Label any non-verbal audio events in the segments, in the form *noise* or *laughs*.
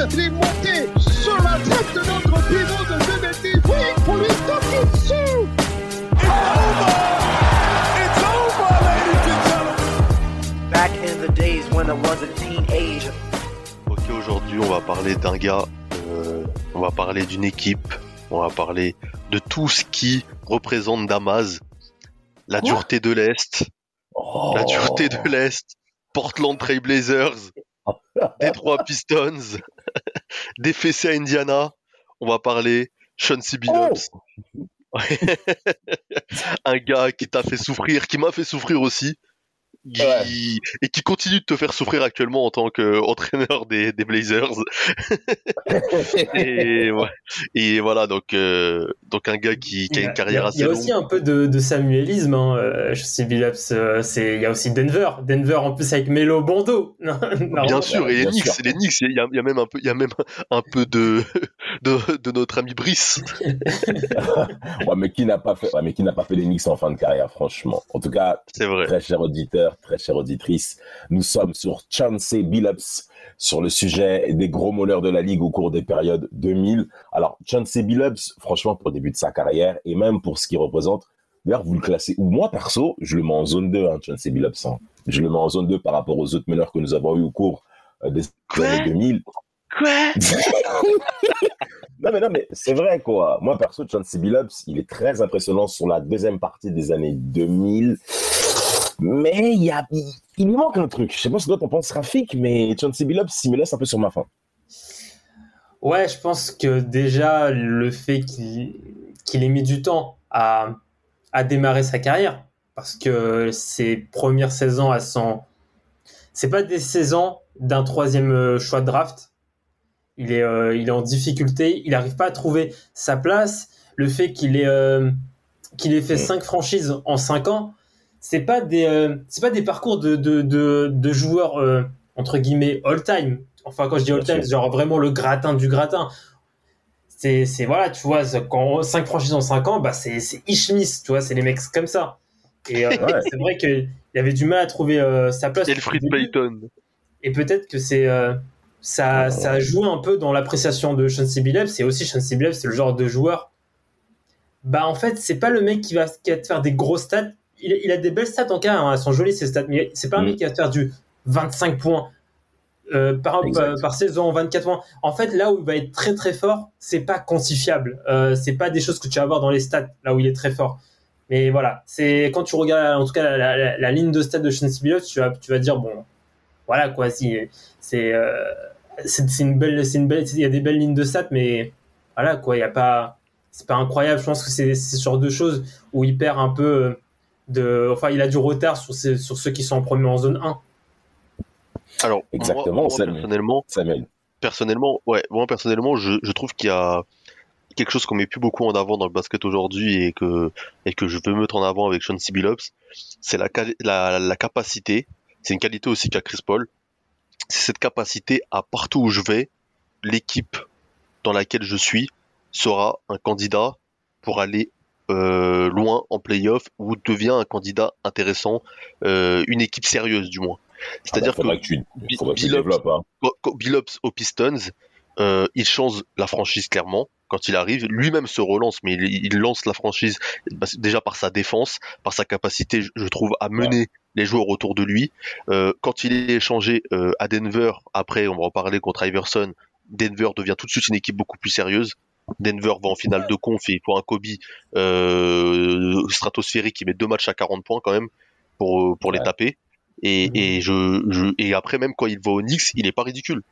Sur la tête de notre pivot de 2 mètres. Oui, pour lui taper dessus. It's over! It's over, ladies and gentlemen! Back in the days when I was a teenager. Ok, aujourd'hui on va parler d'un gars, euh, on va parler d'une équipe, on va parler de tout ce qui représente Damas, la dureté de l'Est, la dureté de l'Est, Portland Trail Blazers, *laughs* Detroit Pistons, *laughs* des fessés à Indiana, on va parler Sean C. Billups. *laughs* Un gars qui t'a fait souffrir, qui m'a fait souffrir aussi, qui- et qui continue de te faire souffrir actuellement en tant qu'entraîneur des, des Blazers. *laughs* et, ouais. et voilà, donc, euh, donc un gars qui, qui a une carrière assez il y a longue. aussi un peu de, de samuélisme. Hein. euh, je sais, Billups, euh, c'est il y a aussi Denver. Denver en plus avec Melo Bondo. *laughs* Non, non, Bien sûr, et les Knicks, sûr. les Knicks, il y a, il y a même un peu, il y a même un peu de, *laughs* de, de notre ami Brice. Ouais, mais qui n'a pas fait, ouais, mais qui n'a pas fait les Knicks en fin de carrière, franchement. En tout cas, C'est vrai. très cher auditeur, très chère auditrice, nous sommes sur Chancey Billups sur le sujet des gros moleurs de la ligue au cours des périodes 2000. Alors, Chancey Billups, franchement, pour le début de sa carrière et même pour ce qu'il représente, d'ailleurs, vous le classez, ou moi perso, je le mets en zone 2, hein, Chancey Billups. hein. Je le mets en zone 2 par rapport aux autres meneurs que nous avons eu au cours euh, des Quoi? années 2000. Quoi? *laughs* Non, mais non, mais c'est vrai, quoi. Moi, perso, Chauncey Billups, il est très impressionnant sur la deuxième partie des années 2000. Mais il, y a, il, il lui manque un truc. Je sais pas ce que toi t'en penses, Rafik, mais Chauncey Billups, il me laisse un peu sur ma faim. Ouais, je pense que déjà le fait qu'il ait mis du temps à, à démarrer sa carrière, parce que ses premières saisons à son, c'est pas des saisons d'un troisième euh, choix de draft. Il est, euh, il est en difficulté, il n'arrive pas à trouver sa place. Le fait qu'il ait, euh, qu'il ait fait Mm. cinq franchises en cinq ans, c'est pas des, euh, c'est pas des parcours de, de, de, de joueurs euh, entre guillemets all time. Enfin, quand je dis all time, c'est genre vraiment le gratin du gratin. C'est, c'est voilà, tu vois, quand 5 franchises en 5 ans, bah c'est, c'est Ishmis, tu vois, c'est les mecs comme ça. Et euh, *laughs* Ouais. c'est vrai qu'il avait du mal à trouver euh, sa place. Payton. Et peut-être que c'est euh, ça, ça a joué un peu dans l'appréciation de Chauncey Billups. C'est aussi Chauncey Billups, c'est le genre de joueur. Bah en fait, c'est pas le mec qui va, qui va te faire des gros stats. Il, il a des belles stats en cas, hein, elles sont jolies ces stats, mais c'est pas un Mm. mec qui va faire du 25 points euh, par, par, par saison, 24 points. En fait, là où il va être très très fort, c'est pas quantifiable. Euh, c'est pas des choses que tu vas voir dans les stats, là où il est très fort. Mais voilà, c'est quand tu regardes en tout cas la, la- la- la ligne de stats de Billups, tu vas, tu vas dire bon, voilà quoi, si c'est euh, c'est c'est une belle c'est une belle il y a des belles lignes de stats mais voilà quoi il y a pas c'est pas incroyable je pense que c'est sur deux choses où il perd un peu euh, de enfin il a du retard sur ceux qui sont en premier en zone 1 Alors, Exactement, moi, moi, Samuel. personnellement, Samuel. personnellement, ouais, moi personnellement, je, je trouve qu'il y a quelque chose qu'on met plus beaucoup en avant dans le basket aujourd'hui et que et que je veux mettre en avant avec Sean C. Billups, c'est la la capacité, c'est une qualité aussi qu'a Chris Paul, c'est cette capacité à partout où je vais, l'équipe dans laquelle je suis sera un candidat pour aller euh, loin en playoff ou devient un candidat intéressant, euh, une équipe sérieuse du moins. C'est-à-dire Ah bah, que tu, Billups-. Hein. Billups aux Pistons, euh, il change la franchise clairement quand il arrive. Lui-même se relance, mais il, il lance la franchise bah, déjà par sa défense, par sa capacité, je- trouve, à mener les joueurs autour de lui. Euh, quand il est échangé euh, à Denver, après, on va en parler contre Iverson, Denver devient tout de suite une équipe beaucoup plus sérieuse. Denver va en finale de conf et pour un Kobe euh, stratosphérique, il met deux matchs à 40 points quand même pour, pour les taper. Et, Mhm. et, je, je, et après, même quand il va au Knicks, il est pas ridicule.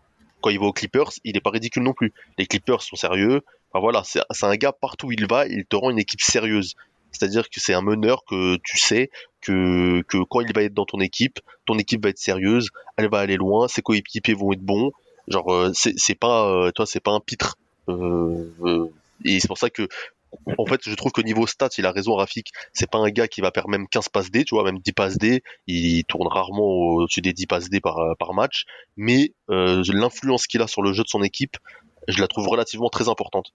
Quand il va aux Clippers, il est pas ridicule non plus. Les Clippers sont sérieux. Enfin voilà, c'est un gars partout où il va, il te rend une équipe sérieuse. C'est-à-dire que c'est un meneur que tu sais que, que quand il va être dans ton équipe, ton équipe va être sérieuse, elle va aller loin, ses coéquipiers vont être bons. Genre, euh, c'est pas, euh, toi, c'est pas un pitre. Euh, et c'est pour ça que, en fait, je trouve que niveau stats, il a raison, Rafik. C'est pas un gars qui va faire même 15 passes D, tu vois, même 10 passes D. Il tourne rarement au-dessus des 10 passes D par, par match. Mais euh, l'influence qu'il a sur le jeu de son équipe, je la trouve relativement très importante.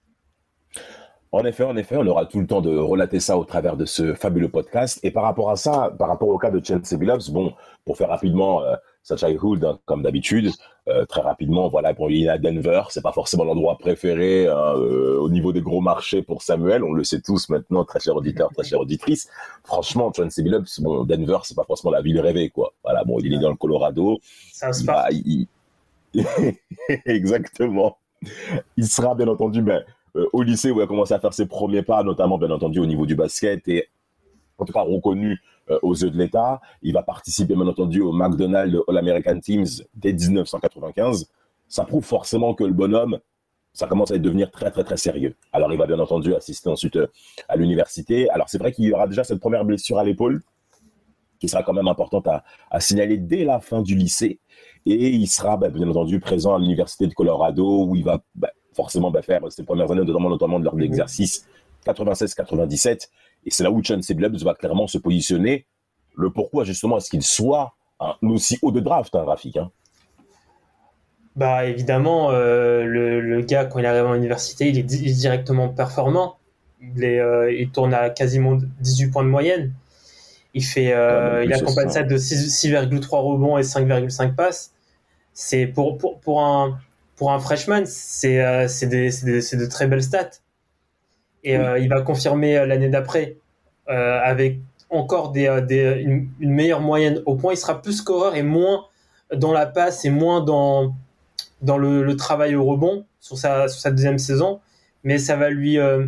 En effet, en effet, on aura tout le temps de relater ça au travers de ce fabuleux podcast. Et par rapport à ça, par rapport au cas de Chelsea Billups, bon, pour faire rapidement euh, sa childhood, hein, comme d'habitude, euh, très rapidement, voilà, pour il est à Denver, c'est pas forcément l'endroit préféré hein, euh, au niveau des gros marchés pour Samuel, on le sait tous maintenant, très cher auditeur, très chère auditrice. Franchement, Chelsea Billups, bon, Denver, c'est pas forcément la ville rêvée, quoi. Voilà, bon, il est dans le Colorado. C'est un Il sport. va- il- *laughs* Exactement. Il sera bien entendu ben, euh, au lycée où il a commencé à faire ses premiers pas, notamment bien entendu au niveau du basket et en tout cas reconnu aux yeux de l'État. Il va participer bien entendu au McDonald's All-American Teams dès 1995. Ça prouve forcément que le bonhomme, ça commence à devenir très très très sérieux. Alors il va bien entendu assister ensuite euh, à l'université. Alors c'est vrai qu'il y aura déjà cette première blessure à l'épaule qui sera quand même importante à, à signaler dès la fin du lycée. Et il sera ben, bien entendu présent à l'université de Colorado où il va ben, forcément ben, faire ses premières années, notamment, notamment lors de l'exercice 96-97. Et c'est là où Chauncey Billups va clairement se positionner. Le pourquoi justement est-ce qu'il soit un aussi haut de draft, hein, Rafik hein? Bah évidemment, euh, le, le gars quand il arrive en université, il est, di- il est directement performant. Il, est, euh, il tourne à quasiment 18 points de moyenne. Il fait, euh, Ouais, même il accompagne ça. de 6 6,3 rebonds et 5,5 passes. C'est pour, pour, pour un pour un freshman, c'est euh, c'est de très belles stats. Et euh, il va confirmer euh, l'année d'après euh, avec encore des, des, une, une meilleure moyenne au point. Il sera plus scoreur et moins dans la passe et moins dans dans le, le travail au rebond sur sa, sur sa deuxième saison, mais ça va lui, euh,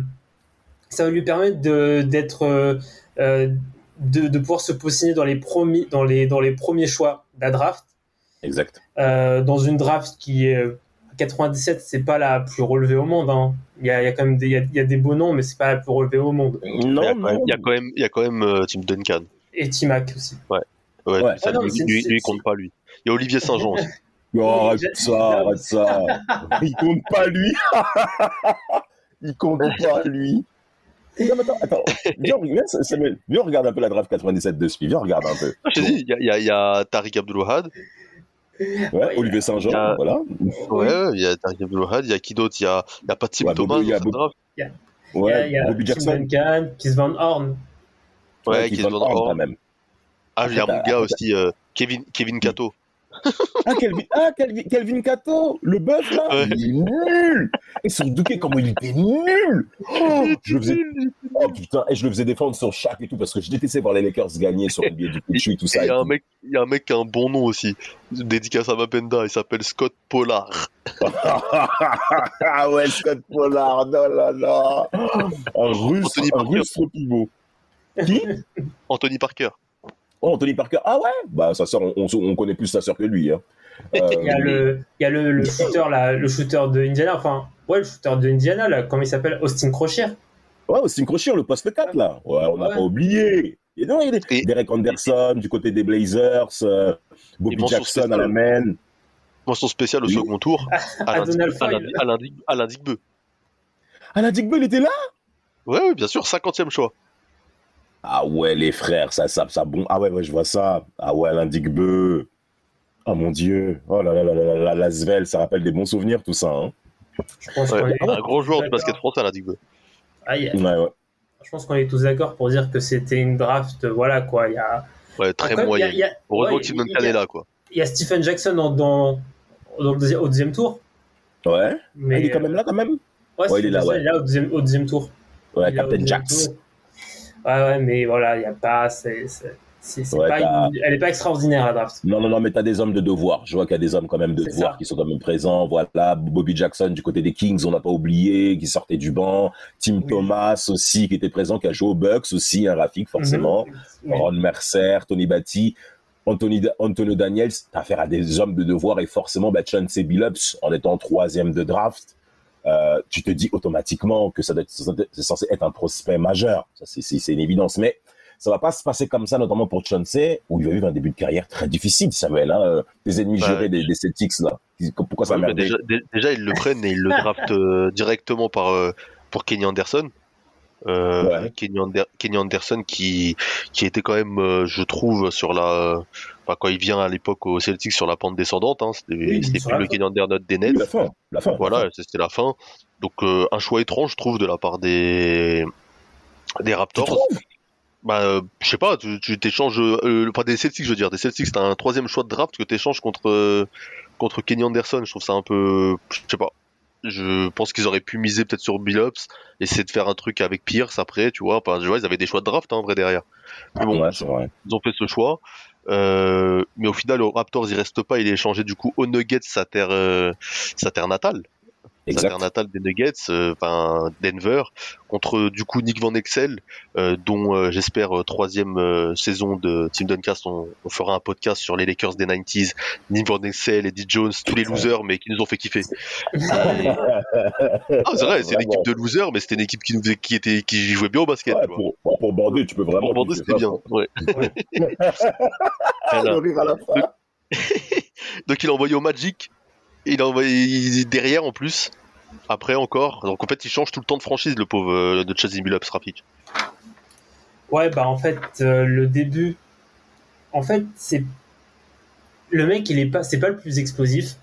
ça va lui permettre de, d'être, euh, de, de pouvoir se positionner dans les premiers, dans les, dans les premiers choix de la draft. Exact. Euh, dans une draft qui est euh, 97, c'est pas la plus relevée au monde. hein. Il y a, il y a quand même des, il y a, il y a des beaux noms, mais c'est pas la plus relevée au monde. il, y a Non, quand même, non. il y a quand même, il y a quand même euh, Tim Duncan. Et Timac aussi. Ouais, Ouais. ça, Ah non, lui, il compte pas lui. Il y a Olivier Saint-Jean aussi. *laughs* Oh, arrête ça, arrête ça. Il compte pas lui. *laughs* Il compte *laughs* pas lui. Non, mais attends, attends. Viens, viens, Samuel, viens, regarde un peu la draft 97 de Spi. Viens, regarde un peu. Je te dis, il y a, il y a, il y a Tariq Abdul-Wahad. Ouais, Olivier Saint-Jean, Il y a- voilà. Ouais, il y a Tariq Abdul-Wahad. Il y a qui d'autre? Il y a, il y a pas Tim Ouais, Thomas il y a a, Ouais, il y a Bobby Tim Jackson. Duncan, Keith Van Horn. Ouais, qui Van Horn, quand Horn. même. Ah, il y a mon gars aussi, euh, Kevin, Kevin Cato. Ah, Kelvin, ah, Kelvin, Kelvin Cato, le bœuf là, Ouais. il est nul. Et sur Douquet, comment il était nul. Oh, je le faisais, oh putain, et je le faisais défendre sur chaque et tout parce que je détestais voir les Lakers gagner sur le biais du pitch et tout ça. Il y a un mec, il y a un mec qui a un bon nom aussi. Dédicace à Mapenda. Il s'appelle Scott Pollard. *laughs* ah ouais, Scott Pollard, non là là. Un russe, Anthony un Parker. russe. Qui? Anthony Parker. Oh, Anthony Parker. Ah ouais? Bah, sa sœur, on, on, on connaît plus sa sœur que lui. Hein. Euh, Il y a le, il y a le, le shooter là, le shooter de Indiana, enfin, ouais, le shooter de Indiana là, comment il s'appelle? Austin Crocier. Ouais, Austin Crochet, le poste 4, là. Ouais, on n'a Ouais. pas oublié. Et non, il y a des- Et- Derek Anderson du côté des Blazers, euh, Bobby Jackson à la main. Mention spéciale au Oui. second tour. *laughs* Alain, Donald Dig- Alain, Foyle. Alain, Dig- Alain Digbeu. Alain Digbel était là? Ouais, ouais, bien sûr, 50e choix. Ah ouais, les frères, ça, ça, ça, bon. Ah ouais, ouais, je vois ça. Ah ouais, Alain Digbeu. Oh mon dieu. Oh là là là là là là, la Svel, ça rappelle des bons souvenirs, tout ça. Hein. Je pense Ouais, qu'on est un grand joueur du d'accord. basket français, Alain Digbeu. Ah, il Ouais, ouais. je pense qu'on est tous d'accord pour dire que c'était une draft, euh, voilà quoi. Il y a, Ouais, très Après, moyen. il y a- il y a- Heureusement ouais, que Tim il y a- Duncan est là, quoi. il y a Stephen Jackson dans, dans, dans le deuxième, au deuxième tour. Ouais. Mais, Ah, il est quand même là, quand même Ouais, Ouais, il est là, ouais. Jackson est là au deuxième, au deuxième tour. Ouais, Il Captain Jax. tour. Ouais, ouais, mais voilà, il n'y a pas. c'est- Ouais, pas une- elle n'est pas extraordinaire la draft. Non, non, non, mais t'as des hommes de devoir. Je vois qu'il y a des hommes quand même de devoir ça. qui sont quand même présents. Voilà, Bobby Jackson du côté des Kings, on n'a pas oublié, qui sortait du banc. Tim Oui. Thomas aussi, qui était présent, qui a joué aux Bucks aussi, un Rafik forcément. Mhm. Ron Mercer, Tony Batty, Anthony, Antonio Daniels. T'as affaire à des hommes de devoir et forcément, bah, Chauncey Billups en étant troisième de draft. Euh, tu te dis automatiquement que ça doit être, c'est censé être un prospect majeur. Ça, c'est, une évidence. Mais ça va pas se passer comme ça, notamment pour Chauncey, où il a eu un début de carrière très difficile, Samuel. Hein, des ennemis Ouais. jurés des, des Celtics, là. Pourquoi ça déjà, dé- déjà, ils le prennent et ils le draftent euh, directement par, euh, pour Kenny Anderson. Euh, Ouais. Kenny, Ander- Kenny Anderson qui, qui était quand même, je trouve, sur la, enfin, quand il vient à l'époque au Celtics sur la pente descendante, hein, c'était Oui, plus le. Kenny Anderson des Oui, Nets. la fin, la fin. Voilà, c'était la fin. Donc euh, un choix étrange, je trouve, de la part des des Raptors. Bah, euh, je sais pas, tu t'échanges, euh, pas des Celtics, je veux dire, des Celtics, t'as un troisième choix de draft que t'échanges contre euh, contre Kenny Anderson. Je trouve ça un peu, je sais pas. Je pense qu'ils auraient pu miser peut-être sur Billups, essayer de faire un truc avec Pierce après, tu vois. Enfin, je vois, ils avaient des choix de draft, hein, en vrai derrière. Mais bon, Ouais, ils ont fait ce choix. Euh, mais au final, aux Raptors, il reste pas. Il est échangé du coup aux Nuggets, sa terre, euh, sa terre natale sa Exact. terre natale des Nuggets, euh, enfin Denver, contre du coup Nick Van Exel, euh, dont euh, j'espère euh, troisième euh, saison de Team Duncast, on, on fera un podcast sur les Lakers des 90s, Nick Van Exel, Eddie Jones, tous les losers, mais qui nous ont fait kiffer. Et- *laughs* Ah, c'est vrai, c'est une équipe de losers, mais c'était une équipe qui nous qui était, qui jouait bien au basket. Ouais, pour, pour, pour Bordeaux, tu peux vraiment. Pour kiffer c'était bien. Ouais. *laughs* À la fin. *laughs* Donc il a envoyé au Magic, il envoyé il- derrière en plus. Après encore, donc en fait il change tout le temps de franchise le pauvre euh, de Chasing Billups Rafik. Ouais, bah en fait, euh, le début, en fait, c'est le mec, il est pas, c'est pas le plus explosif.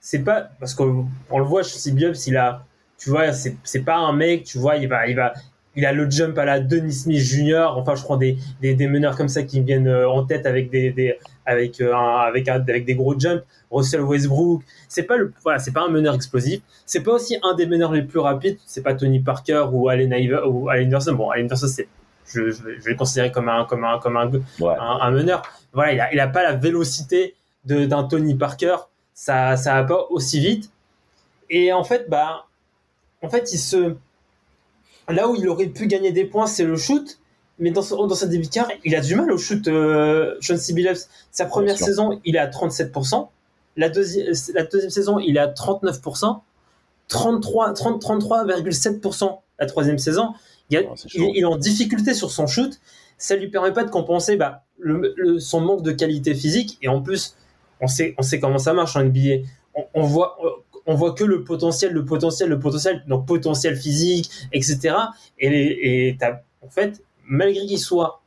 C'est pas parce qu'on on le voit Billups, il a, tu vois, c'est pas un mec, tu vois, il va, il va, il a le jump à la Denis Smith Jr. Enfin, je prends des, des, des meneurs comme ça qui me viennent euh, en tête avec des avec euh, un, avec un- avec des gros jumps. Russell Westbrook, c'est pas le, voilà, c'est pas un meneur explosif. C'est pas aussi un des meneurs les plus rapides. C'est pas Tony Parker ou Allen Iver ou Allen Iverson. Bon, Allen Iverson, c'est je, vais- je vais le considérer comme un comme un comme un, Ouais. un, un meneur. Voilà, il a, il a pas la vélocité de d'un Tony Parker. Ça ça va pas aussi vite. Et en fait, bah, en fait, il se là où il aurait pu gagner des points, c'est le shoot. Mais dans, son- dans sa début de carrière, il a du mal au shoot. Euh, C. Billups. Sa première saison, il est à 37%. La, deuxi- la deuxième saison, il est à 39%. 33, 30, 33,7% la troisième saison. Il, a- Oh, c'est il, est en difficulté sur son shoot. Ça lui permet pas de compenser bah, le, le- son manque de qualité physique. Et en plus, on sait, on sait comment ça marche en NBA. On, on voit, on voit que le potentiel, le potentiel, le potentiel, donc potentiel physique, etc. Et, en fait, malgré qu'il soit,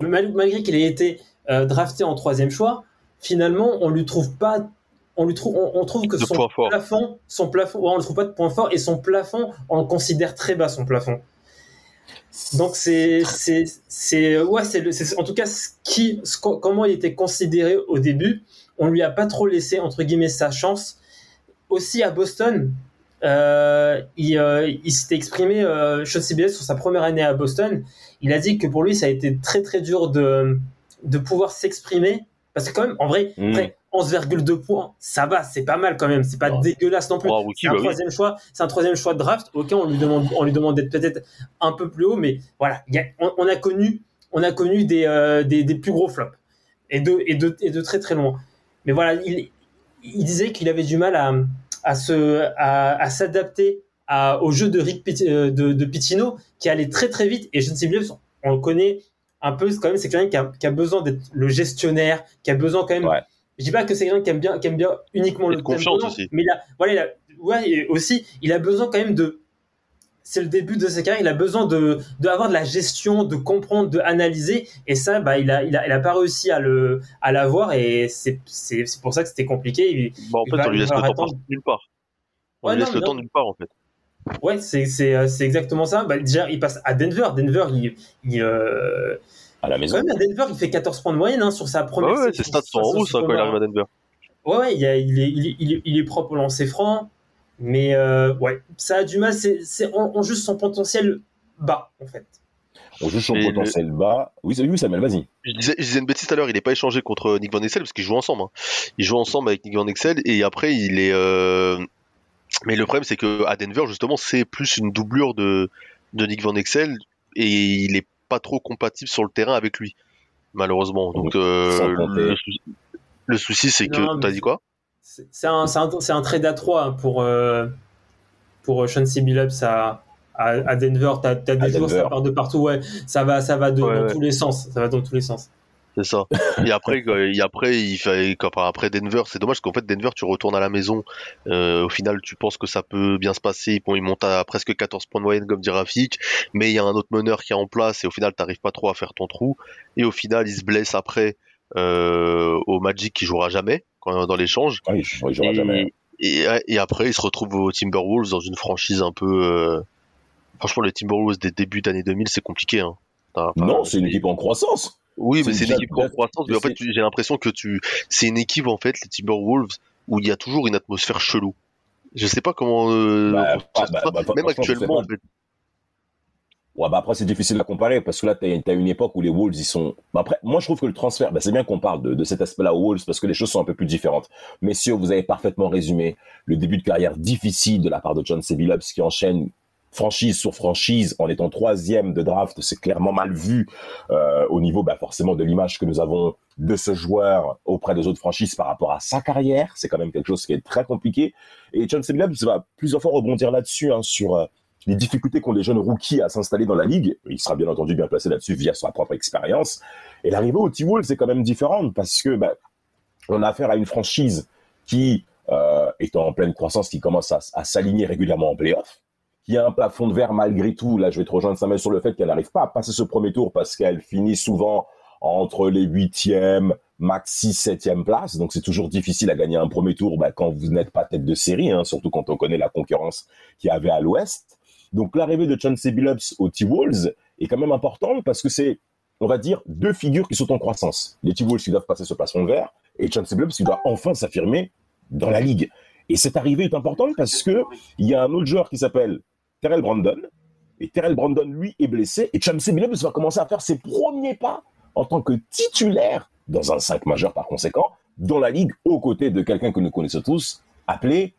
mal- malgré qu'il ait été euh, drafté en troisième choix, finalement, on lui trouve pas, on lui trouve, on, on trouve que De son plafond, son plafond, ouais, on ne trouve pas de point fort et son plafond, on le considère très bas son plafond. Donc c'est c'est c'est ouais c'est le- c'est en tout cas ce qui ce comment il était considéré au début. On lui a pas trop laissé entre guillemets sa chance. Aussi à Boston, il, euh, il s'était exprimé euh, Sean CBS sur sa première année à Boston. Il a dit que pour lui ça a été très très dur de de pouvoir s'exprimer. Parce que quand même en vrai Mm. après 11,2 points ça va c'est pas mal quand même. C'est pas dégueulasse non plus. C'est un bah oui. troisième choix c'est un troisième choix de draft. Ok on lui demande on lui demande d'être peut-être un peu plus haut mais voilà. Il y a- on, on a connu on a connu des, euh, des, des plus gros flops. Et de et de et de très très loin. Mais voilà il, il disait qu'il avait du mal à à se à, à s'adapter à- au jeu de Rick Pit- euh, de, de Pitino qui allait très très vite et je ne sais plus on le connaît un peu quand même c'est quelqu'un qui a, qui a besoin d'être le gestionnaire qui a besoin quand même Ouais. je dis pas que c'est quelqu'un qui aime bien qui aime bien uniquement le confiance aussi. mais il a voilà il a, ouais et aussi il a besoin quand même de c'est le début de sa carrière il a besoin de d'avoir de la gestion de comprendre de analyser et ça bah il a il a, il a pas réussi à le à l'avoir et c'est c'est pour ça que c'était compliqué Il- Bah, en fait, va- on lui laisse le temps nulle part. On Ouais, lui laisse non, le temps nulle part en fait. Ouais, c'est c'est euh, c'est exactement ça. Bah, déjà, il passe à Denver. Denver, il, il euh, À la quand maison. même à Denver, il fait 14 points de moyenne hein, sur sa Ouais, première. ouais, saison. ses stats sont en hein, quand il arrive à Denver. Ouais, ouais, il, y a- il est, il, est, il, est, il est propre au lancer franc, mais euh, ouais, ça a du mal. C'est c'est on, on juge son potentiel bas en fait. On juge son Et le- potentiel bas. Oui, oui, Samuel, vas-y. Je disais, je disais une bêtise tout à l'heure, il n'est pas échangé contre Nick Van Exel parce qu'ils jouent ensemble. hein. Ils jouent ensemble avec Nick Van Exel et après il est. euh, Mais le problème c'est que à Denver justement c'est plus une doublure de de Nick Van Exel et il est pas trop compatible sur le terrain avec lui malheureusement. Donc euh, le, sou- le souci c'est Non, que mais- t'as dit quoi? C'est un, un, un trade à 3 pour, euh, pour Chauncey Billups à, à, à Denver. T'as as des À joueurs, ça Denver. part de partout. Ouais, ça va, ça va de- Ouais, dans ouais. tous les sens. Ça va dans tous les sens. C'est ça. Et après, et après, il fait, après Denver, c'est dommage qu'en fait Denver, tu retournes à la maison. Euh, au final, tu penses que ça peut bien se passer. Bon, il monte à presque 14 points de moyenne, comme dit Rafik, mais il y a un autre meneur qui est en place et au final, t'arrives pas trop à faire ton trou. Et au final, il se blesse après euh, au Magic qui jouera jamais quand, dans l'échange. Oui, il jouera Et, jamais. et, et après, il se retrouve aux Timberwolves dans une franchise un peu. euh, Franchement, les Timberwolves des débuts d'année 2000, c'est compliqué. Hein. Enfin, Non, c'est une équipe en croissance. oui, mais c'est une équipe en croissance, mais en fait, j'ai l'impression que tu, c'est une équipe, en fait, les Timberwolves, où il y a toujours une atmosphère chelou. Je sais pas comment, euh, Bah, bah, bah, même actuellement, pas. en fait. Ouais, bah après, c'est difficile à comparer parce que là, tu as, une époque où les Wolves, ils sont. Bah après, moi, je trouve que le transfert, bah, c'est bien qu'on parle de, de cet aspect-là aux Wolves parce que les choses sont un peu plus différentes. Messieurs, vous avez parfaitement résumé le début de carrière difficile de la part de John. Billups qui enchaîne franchise sur franchise en étant troisième de draft. C'est clairement mal vu euh, au niveau, bah, forcément, de l'image que nous avons de ce joueur auprès des autres franchises par rapport à sa carrière. C'est quand même quelque chose qui est très compliqué. Et John. Billups va plusieurs fois rebondir là-dessus, hein, sur. euh, les difficultés qu'ont les jeunes rookies à s'installer dans la ligue. Il sera bien entendu bien placé là-dessus via sa propre expérience. Et l'arrivée au T-Wolves, c'est quand même différent parce que bah, on a affaire à une franchise qui euh, est en pleine croissance, qui commence à, à s'aligner régulièrement en playoff, qui a un plafond de verre malgré tout. Là, je vais te rejoindre Samuel sur le fait qu'elle n'arrive pas à passer ce premier tour parce qu'elle finit souvent entre les huitièmes, maxi septième place. Donc, c'est toujours difficile à gagner un premier tour bah, quand vous n'êtes pas tête de série, hein, surtout quand on connaît la concurrence qu'il y avait à l'ouest. Donc l'arrivée de Chauncey Billups au T-Wolves est quand même importante parce que c'est, on va dire, deux figures qui sont en croissance. Les T-Wolves qui doivent passer ce plafond verre et Chauncey Billups qui doit enfin s'affirmer dans la ligue. Et cette arrivée est importante parce que il y a un autre joueur qui s'appelle Terrell Brandon et Terrell Brandon lui est blessé et Chauncey Billups va commencer à faire ses premiers pas en tant que titulaire dans un 5 majeur par conséquent dans la ligue aux côtés de quelqu'un que nous connaissons tous appelé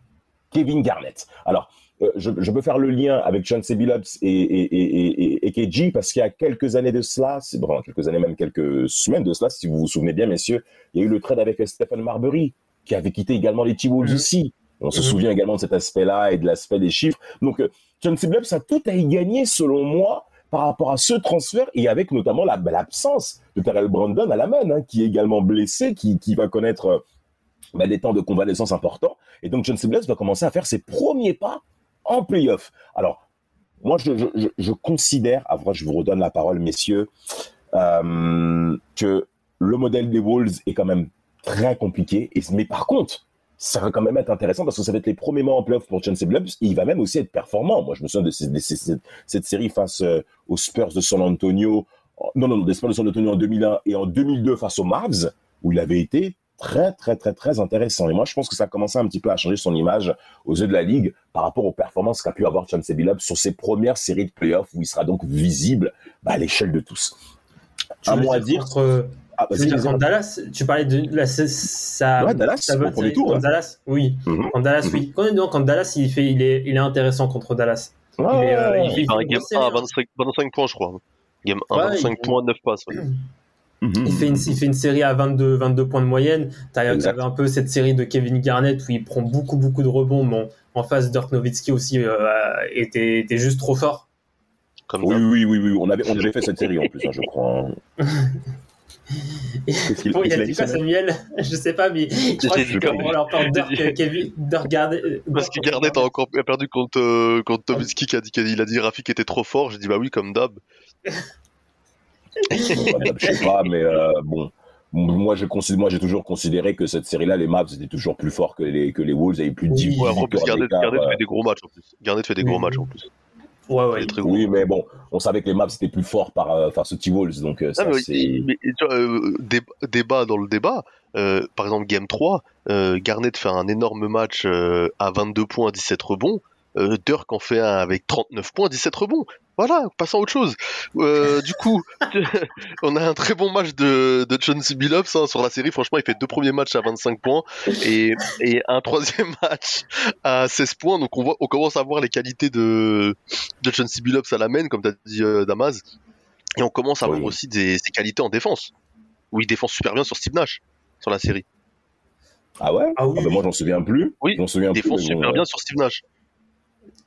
Kevin Garnett. Alors je, je peux faire le lien avec Chauncey Billups et, et, et, et, et KG parce qu'il y a quelques années de cela, c'est bon, quelques années même quelques semaines de cela, si vous vous souvenez bien, messieurs, il y a eu le trade avec Stephen Marbury qui avait quitté également les T-Wolves Mhm. aussi. On se Mhm. souvient également de cet aspect-là et de l'aspect des chiffres. Donc, euh, Chauncey Billups a tout à y gagner, selon moi, par rapport à ce transfert et avec notamment la- l'absence de Terrell Brandon à la main, hein, qui est également blessé, qui, qui va connaître euh, bah, des temps de convalescence importants. Et donc, Chauncey Billups va commencer à faire ses premiers pas en playoff. Alors, moi, je, considère, après, je vous redonne la parole, messieurs, euh, que le modèle des Wolves est quand même très compliqué. Mais par contre, ça va quand même être intéressant parce que ça va être les premiers mois en playoff pour Billups et il va même aussi être performant. Moi, je me souviens de, cette, série face euh, aux Spurs de San Antonio. Non, non, non, des Spurs de San Antonio en 2001 et en 2002 face aux Mavs où il avait été très, très, très, très intéressant. Et moi, je pense que ça a commencé un petit peu à changer son image aux yeux de la Ligue par rapport aux performances qu'a pu avoir Chauncey Billups sur ses premières séries de playoffs où il sera donc visible bah, à l'échelle de tous. Tu Un mot à dire contre- Ah, tu dire vas-y. contre Dallas? Tu parlais de la, ça, Ouais, Dallas, ça veut au tour, contre ouais. Dallas, oui. Mhm. Contre Dallas, Mhm. oui. Quand, non, contre Dallas, il, fait, il, est, il est intéressant contre Dallas. Il est, euh, il fait- Il fait game grosse série, 1 à hein. 25, 25 points, je crois. Game 1, Ouais, 25 il- points, 9 passes. *clears throat* Mhm. Il fait, une, il fait une série à 22, 22 points de moyenne. T'as- Exact. T'avais un peu cette série de Kevin Garnett où il prend beaucoup, beaucoup de rebonds. Bon, en face, Dirk Nowitzki aussi euh, était, était juste trop fort. Comme Oui, oui, oui, oui, on avait, on avait fait cette série en plus, hein, je crois. *laughs* hein. Qu'il Bon, il qu'est-ce a a dit quoi, Samuel? *laughs* Je sais pas, mais je crois que comme- leur parle Dirk, dit- Kevin, Dirk Garnett. euh, Parce que Garnett a encore perdu contre, euh, contre Tomiski qui a dit qu'il a dit Rafik était trop fort. J'ai dit bah oui, comme d'hab. *laughs* je sais pas, mais euh, bon. Moi, je considère, moi, j'ai toujours considéré que cette série-là, les Mavs étaient toujours plus forts que les, que les Wolves, avaient plus de Oui. 10 Ouais, en plus, Garnett, Garnett fait des gros matchs en plus. Garnett fait des gros Oui. matchs en plus. Ouais, ouais. très. Oui, mais bon, on savait que les Mavs étaient plus forts par, euh, face aux T-Wolves, donc euh, ça, Ah, mais, c'est... mais, tu vois, euh, dé- débat dans le débat. euh, par exemple, Game 3, euh, Garnett fait un énorme match euh, à 22 points, 17 rebonds. Euh, Dirk en fait un avec 39 points, 17 rebonds. Voilà, passons à autre chose. Euh, du coup, *laughs* on a un très bon match de, de Chauncey Billups hein, sur la série. Franchement, il fait deux premiers matchs à 25 points et, et un troisième *laughs* match à 16 points. Donc on, voit, on commence à voir les qualités de, de Chauncey Billups à la main, comme tu as dit euh, Damas. Et on commence à Oui. voir aussi des, ses qualités en défense. Où il défend super bien sur Steve Nash, sur la série. Ah ouais? Ah oui, bah, oui. Moi, j'en souviens plus. Oui, Il bon, super euh, bien sur Steve Nash.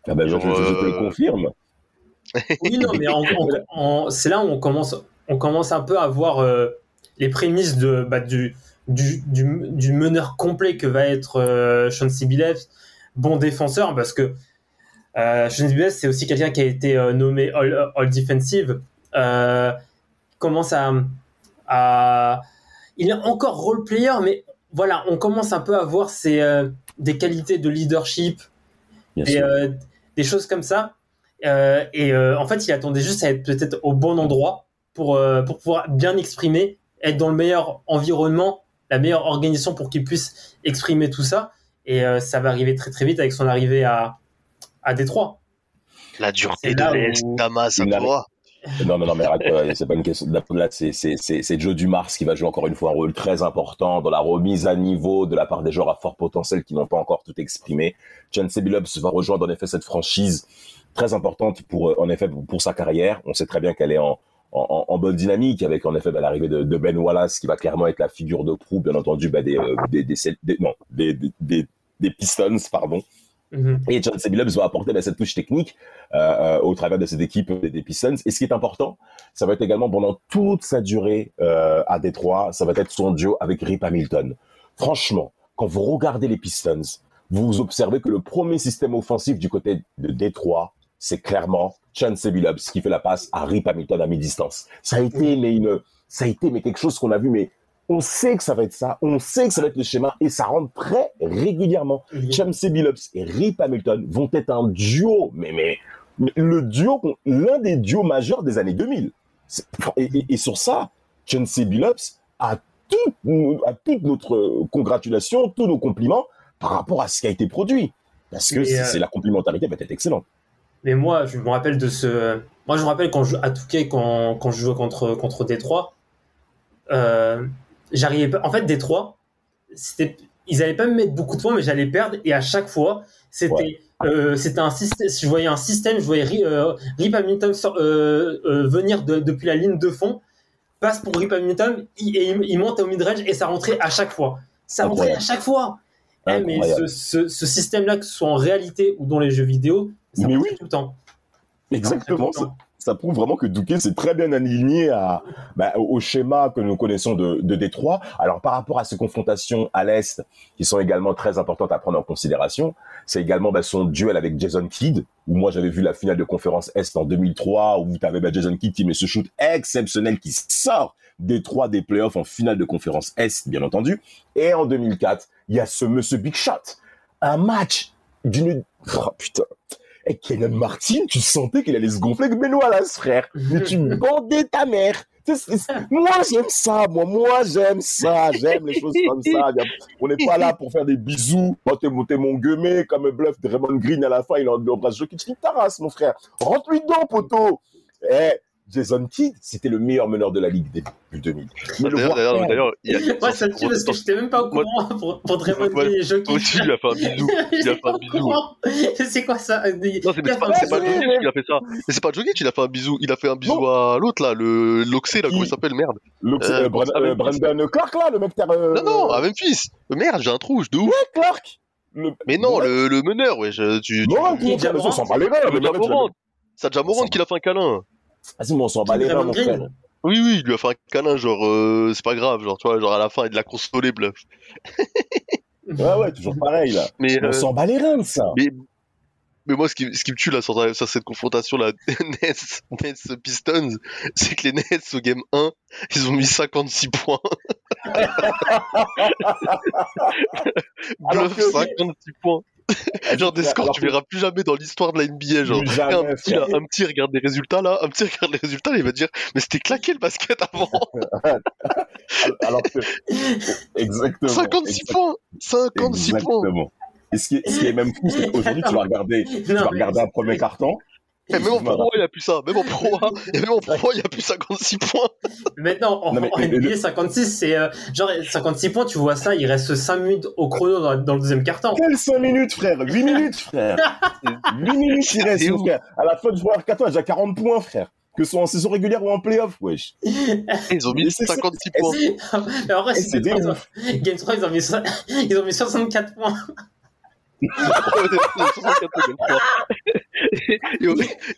Ah bah, je, Genre, je- je te le euh, confirme. Oui, non, mais en- en- en- c'est là où on commence, on commence un peu à voir euh, les prémices de, bah, du, du, du, du meneur complet que va être euh, Sean Sibilev, bon défenseur, parce que euh, Sean Sibilev, c'est aussi quelqu'un qui a été euh, nommé All, All Defensive. Euh, commence à, à. Il est encore role player, mais voilà, on commence un peu à voir ses, euh, des qualités de leadership, euh, des choses comme ça. Euh, et euh, en fait, il attendait juste à être peut-être au bon endroit pour, euh, pour pouvoir bien exprimer, être dans le meilleur environnement, la meilleure organisation pour qu'il puisse exprimer tout ça. Et euh, ça va arriver très très vite avec son arrivée à, à Détroit. La dureté de là l'Est, où- Damas. Non, non, non, mais euh, c'est pas une question. Là, c'est, c'est, c'est, c'est Joe Dumars qui va jouer encore une fois un rôle très important dans la remise à niveau de la part des joueurs à fort potentiel qui n'ont pas encore tout exprimé. Chance Billups va rejoindre en effet cette franchise très importante pour, euh, en effet, pour sa carrière. On sait très bien qu'elle est en, en, en bonne dynamique avec en effet bah, l'arrivée de, Ben Wallace qui va clairement être la figure de proue, bien entendu, bah, des, euh, des, des, des, des, des Pistons, pardon. Mhm. Et John. Billups va apporter bah, cette touche technique euh, euh, au travers de cette équipe des, Pistons. Et ce qui est important, ça va être également pendant toute sa durée euh, à Détroit, ça va être son duo avec Rip Hamilton. Franchement, quand vous regardez les Pistons, vous observez que le premier système offensif du côté de Détroit, c'est clairement Chance Billups qui fait la passe à Rip Hamilton à mi-distance. Ça a été mais une, ça a été mais quelque chose qu'on a vu mais on sait que ça va être ça, on sait que ça va être le schéma et ça rentre très régulièrement. Chauncey Billups et Rip Hamilton vont être un duo, mais, mais, mais le duo, l'un des duos majeurs des années 2000. C'est- Et, et- et sur ça, Chauncey Billups a, tout, a toute notre congratulation, tous nos compliments par rapport à ce qui a été produit. Parce que euh, c'est la complémentarité va être excellente. Mais moi, je me rappelle de ce. Moi, je me rappelle quand je à Touquet, quand, quand je jouais contre, contre Détroit, euh, j'arrivais pas. En fait, Détroit, c'était. Ils allaient pas me mettre beaucoup de points, mais j'allais perdre. Et à chaque fois, c'était. Ouais. euh, c'était un système. Je voyais un système. Je voyais euh, Rip Hamilton sor- euh, euh, venir de- depuis la ligne de fond, passe pour Rip Hamilton, il- et il, il monte au mid-range et ça rentrait à chaque fois. Ça rentrait à chaque fois. Eh, mais ce, Incroyable. ce, ce système-là, que ce soit en réalité ou dans les jeux vidéo, ça Mais rentrait oui. tout le temps. Exactement. Ça prouve vraiment que Douquet s'est très bien aligné bah, au schéma que nous connaissons de, de Détroit. Alors, par rapport à ces confrontations à l'Est, qui sont également très importantes à prendre en considération, c'est également bah, son duel avec Jason Kidd, où moi j'avais vu la finale de conférence Est en 2003, où tu avais bah, Jason Kidd qui met ce shoot exceptionnel qui sort Détroit des playoffs en finale de conférence Est, bien entendu. Et en 2004, il y a ce monsieur Big Shot. Un match d'une... Oh putain. Et Kenan Martin, tu sentais qu'il allait se gonfler avec Benoît Wallace, frère. *laughs* Mais tu bandais ta mère. Moi, j'aime ça, moi. Moi, j'aime ça. J'aime les choses comme ça. A- *laughs* On n'est pas là pour faire des bisous. Moi, t'es mon, t'es mon gueumé comme un bluff de Raymond Green à la fin. Il en embrasse Jokic. Il taras, mon frère. Rentre-lui dedans, poteau. Eh, Jason Kidd, c'était le meilleur meneur de la ligue début 2000. Mais le D'ailleurs, Moi, *laughs* ça me tue parce que j'étais même pas au Moi- courant pour, pour Draymond Moi- Green et Jokic. Toi aussi, il a fait un bisou. *laughs* Il a fait pas un bisou. *laughs* C'est quoi ça Non, c'est pas, pas. Jokic qui a fait ça. Mais c'est pas Jokic, il a fait un bisou. Il a fait un bisou à l'autre, là, le l'Oxé, là, comment il s'appelle, merde. Le- Euh, euh, ah, euh, Brandon Clark, là, le mec qui a... euh, Non, non, à Memphis. Merde, j'ai un trou, je de ouf. Clark Le- Mais non, Ouais. le, meneur, ouais, je, tu, Non, tu s'en bat les reins. le mais le mec, il a- Jamorant. C'est Jamorant qui l'a fait un câlin. Vas-y, mais on s'en bat les reins, mon frère. Oui, oui, il lui a fait un câlin, genre, euh, c'est pas grave, genre, tu vois, genre à la fin, il l'a consolé, bluff. *laughs* Ouais, ouais, toujours pareil, là. Mais, On euh, s'en bat les reins ça. mais, mais moi, ce qui, ce qui me tue, là, sur, sur cette confrontation, là, Nets, *laughs* Nets Pistons, c'est que les Nets, au game 1, ils ont mis 56 points. *laughs* Bluff, que- 56 points. Genre des scores, tu verras plus jamais dans l'histoire de la NBA, genre. Jamais, un petit, là, frère. un petit regarde les résultats là, un petit regarde les résultats, là, il va dire mais c'était claqué le basket avant. *laughs* Alors que... Exactement. 56 exact- points, 56 points. Exactement. Et ce qui est, ce qui est même fou, c'est qu'aujourd'hui, tu vas regarder, tu vas regarder un premier carton. Et même en pro, il a plus ça. Même en pro, A, et même en pro, A, il a plus 56 points. Maintenant, en, Non, mais- en mais- mais NBA, le- 56, c'est euh, genre 56 points, tu vois ça, il reste 5 minutes au chrono dans, dans le deuxième carton. Quelle 5 minutes, frère? 8 minutes, frère *laughs* 8 minutes, il reste, frère. À la fin du joueur carton, il a déjà 40 points, frère. que ce soit en saison régulière ou en playoff, wesh. Ils ont mis Mais c'est ça. 56 points. *laughs* Mais en vrai, c'est Game 3, ils ont mis, so- *laughs* ils ont mis 64 points. 64 points, Game 3. Et,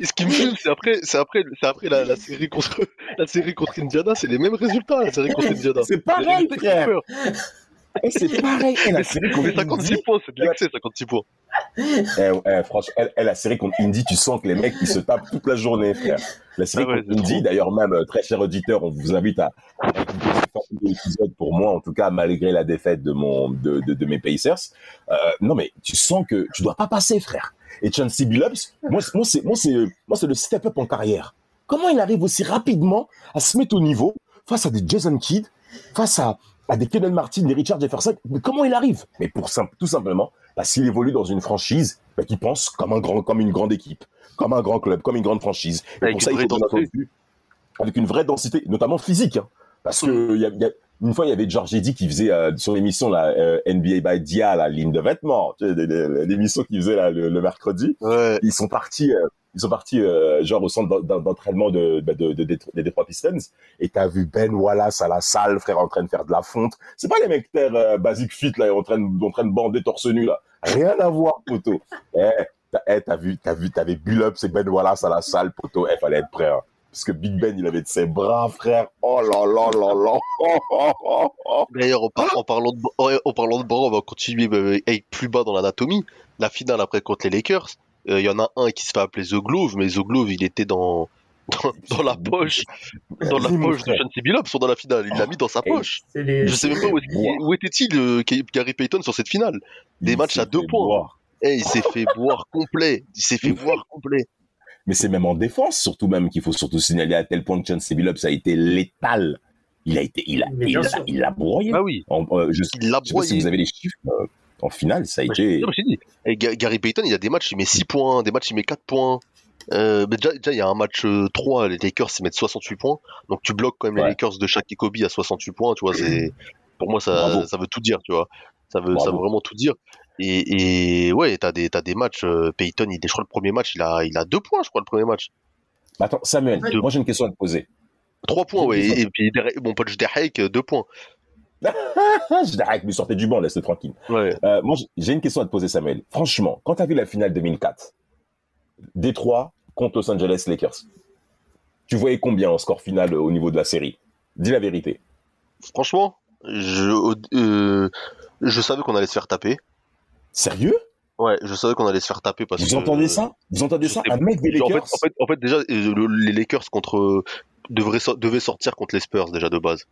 et ce qui me fume, c'est après, c'est après, c'est après la, la série contre, la série contre Indiana, c'est les mêmes résultats, la série contre Indiana. C'est pareil, frère. Eh, c'est pareil. Eh, la série contre Mais 56 Indy, points, c'est de l'excès, 56 points. eh, eh, franchement, eh, eh, la série contre Indy, tu sens que les mecs, ils se tapent toute la journée, frère. La série Ah ouais, contre Indy, d'ailleurs, même, euh, très cher auditeur, on vous invite à à écouter pour moi, en tout cas, malgré la défaite de mon, de, de, de mes Pacers. Euh, non, mais tu sens que tu dois pas passer, frère. Et Chauncey Billups, moi, c'est- moi, c'est, moi, c'est, moi, c'est le step-up en carrière. Comment il arrive aussi rapidement à se mettre au niveau face à des Jason Kidd, face à, à des Kenneth Martin, des Richard Jefferson? Mais comment il arrive? Mais pour simple, tout simplement, parce qu'il évolue dans une franchise bah, qui pense comme, un grand, comme une grande équipe, comme un grand club, comme une grande franchise. Et Avec pour ça, il faut avec une vraie densité, notamment physique. hein. Parce que y a, y a- une fois, il y avait George Eddy qui faisait euh, sur l'émission la euh, NBA by Dia, la ligne de vêtements, l'émission qu'il faisait là, le, le mercredi. Ouais. Ils sont partis, euh, ils sont partis euh, genre au centre d'en- d'en- d'entraînement de, bah, de, de, de- des Detroit Pistons. Et t'as vu Ben Wallace à la salle, frère, en train de faire de la fonte. C'est pas les mecs terre euh, basic fit là, en train de, en train de bander torse nu là. Rien à voir, poteau. Eh, t'as eh, vu, t'as vu, t'avais Bill Ups et Ben Wallace à la salle, poteau. Eh, fallait être prêt. hein. Parce que Big Ben, il avait de ses bras, frère. Oh là là là là. Oh, oh, oh, oh. D'ailleurs, en, par- en parlant de, en, en parlant de bras, on va continuer euh, avec plus bas dans l'anatomie. La finale après contre les Lakers, euh, il y en a un qui se fait appeler The Glove, mais The Glove, il était dans, dans, dans la poche, dans la poche de. Chauncey Billups pendant la finale. Il l'a mis dans sa poche. Les... Je sais même pas où, était-il, euh, Gary Payton, sur cette finale. Des Il matchs à deux points. boire. Eh, il s'est fait boire complet. Il s'est fait *laughs* boire complet. Mais c'est même en défense, surtout même qu'il faut surtout signaler à tel point que Chauncey Billups a été létal. Il a été, il a, il a, il a broyé. Ah oui, En- euh, je, il l'a je sais pas si broyé. vous avez les chiffres. euh, en finale, ça a été. non, dit. Et Gary Payton, il y a des matchs, il met 6 points, des matchs, il met 4 points. Euh, mais déjà, déjà, il y a un match euh, 3, les Lakers, ils mettent 68 points. Donc, tu bloques quand même Ouais. les Lakers de Shaq et Kobe à 68 points, tu vois. C'est, pour moi, ça, veut tout dire, tu vois. Ça veut, ça Bravo. veut vraiment tout dire. Et, et ouais, t'as des, t'as des matchs, euh, Payton, il, je crois, le premier match, il a, il a 2 points, je crois, le premier match. Mais Attends, Samuel, moi j'ai une question à te poser. 3 points, ouais. Deux Et, puis, mon pote Derek, 2 points. *laughs* que me sortez du banc, laisse-le tranquille. Ouais. Euh, moi, j'ai- une question à te poser, Samuel. Franchement, quand tu as vu la finale 2004, Détroit contre Los Angeles Lakers, tu voyais combien en score final euh, au niveau de la série? Dis la vérité. Franchement, je, euh, je savais qu'on allait se faire taper. Sérieux? Ouais, je savais qu'on allait se faire taper parce Vous que. entendez ça? Vous entendez ça? Un mec des En fait, Lakers en fait, en fait, déjà, euh, le- les Lakers contre devraient so- devaient sortir contre les Spurs déjà de base.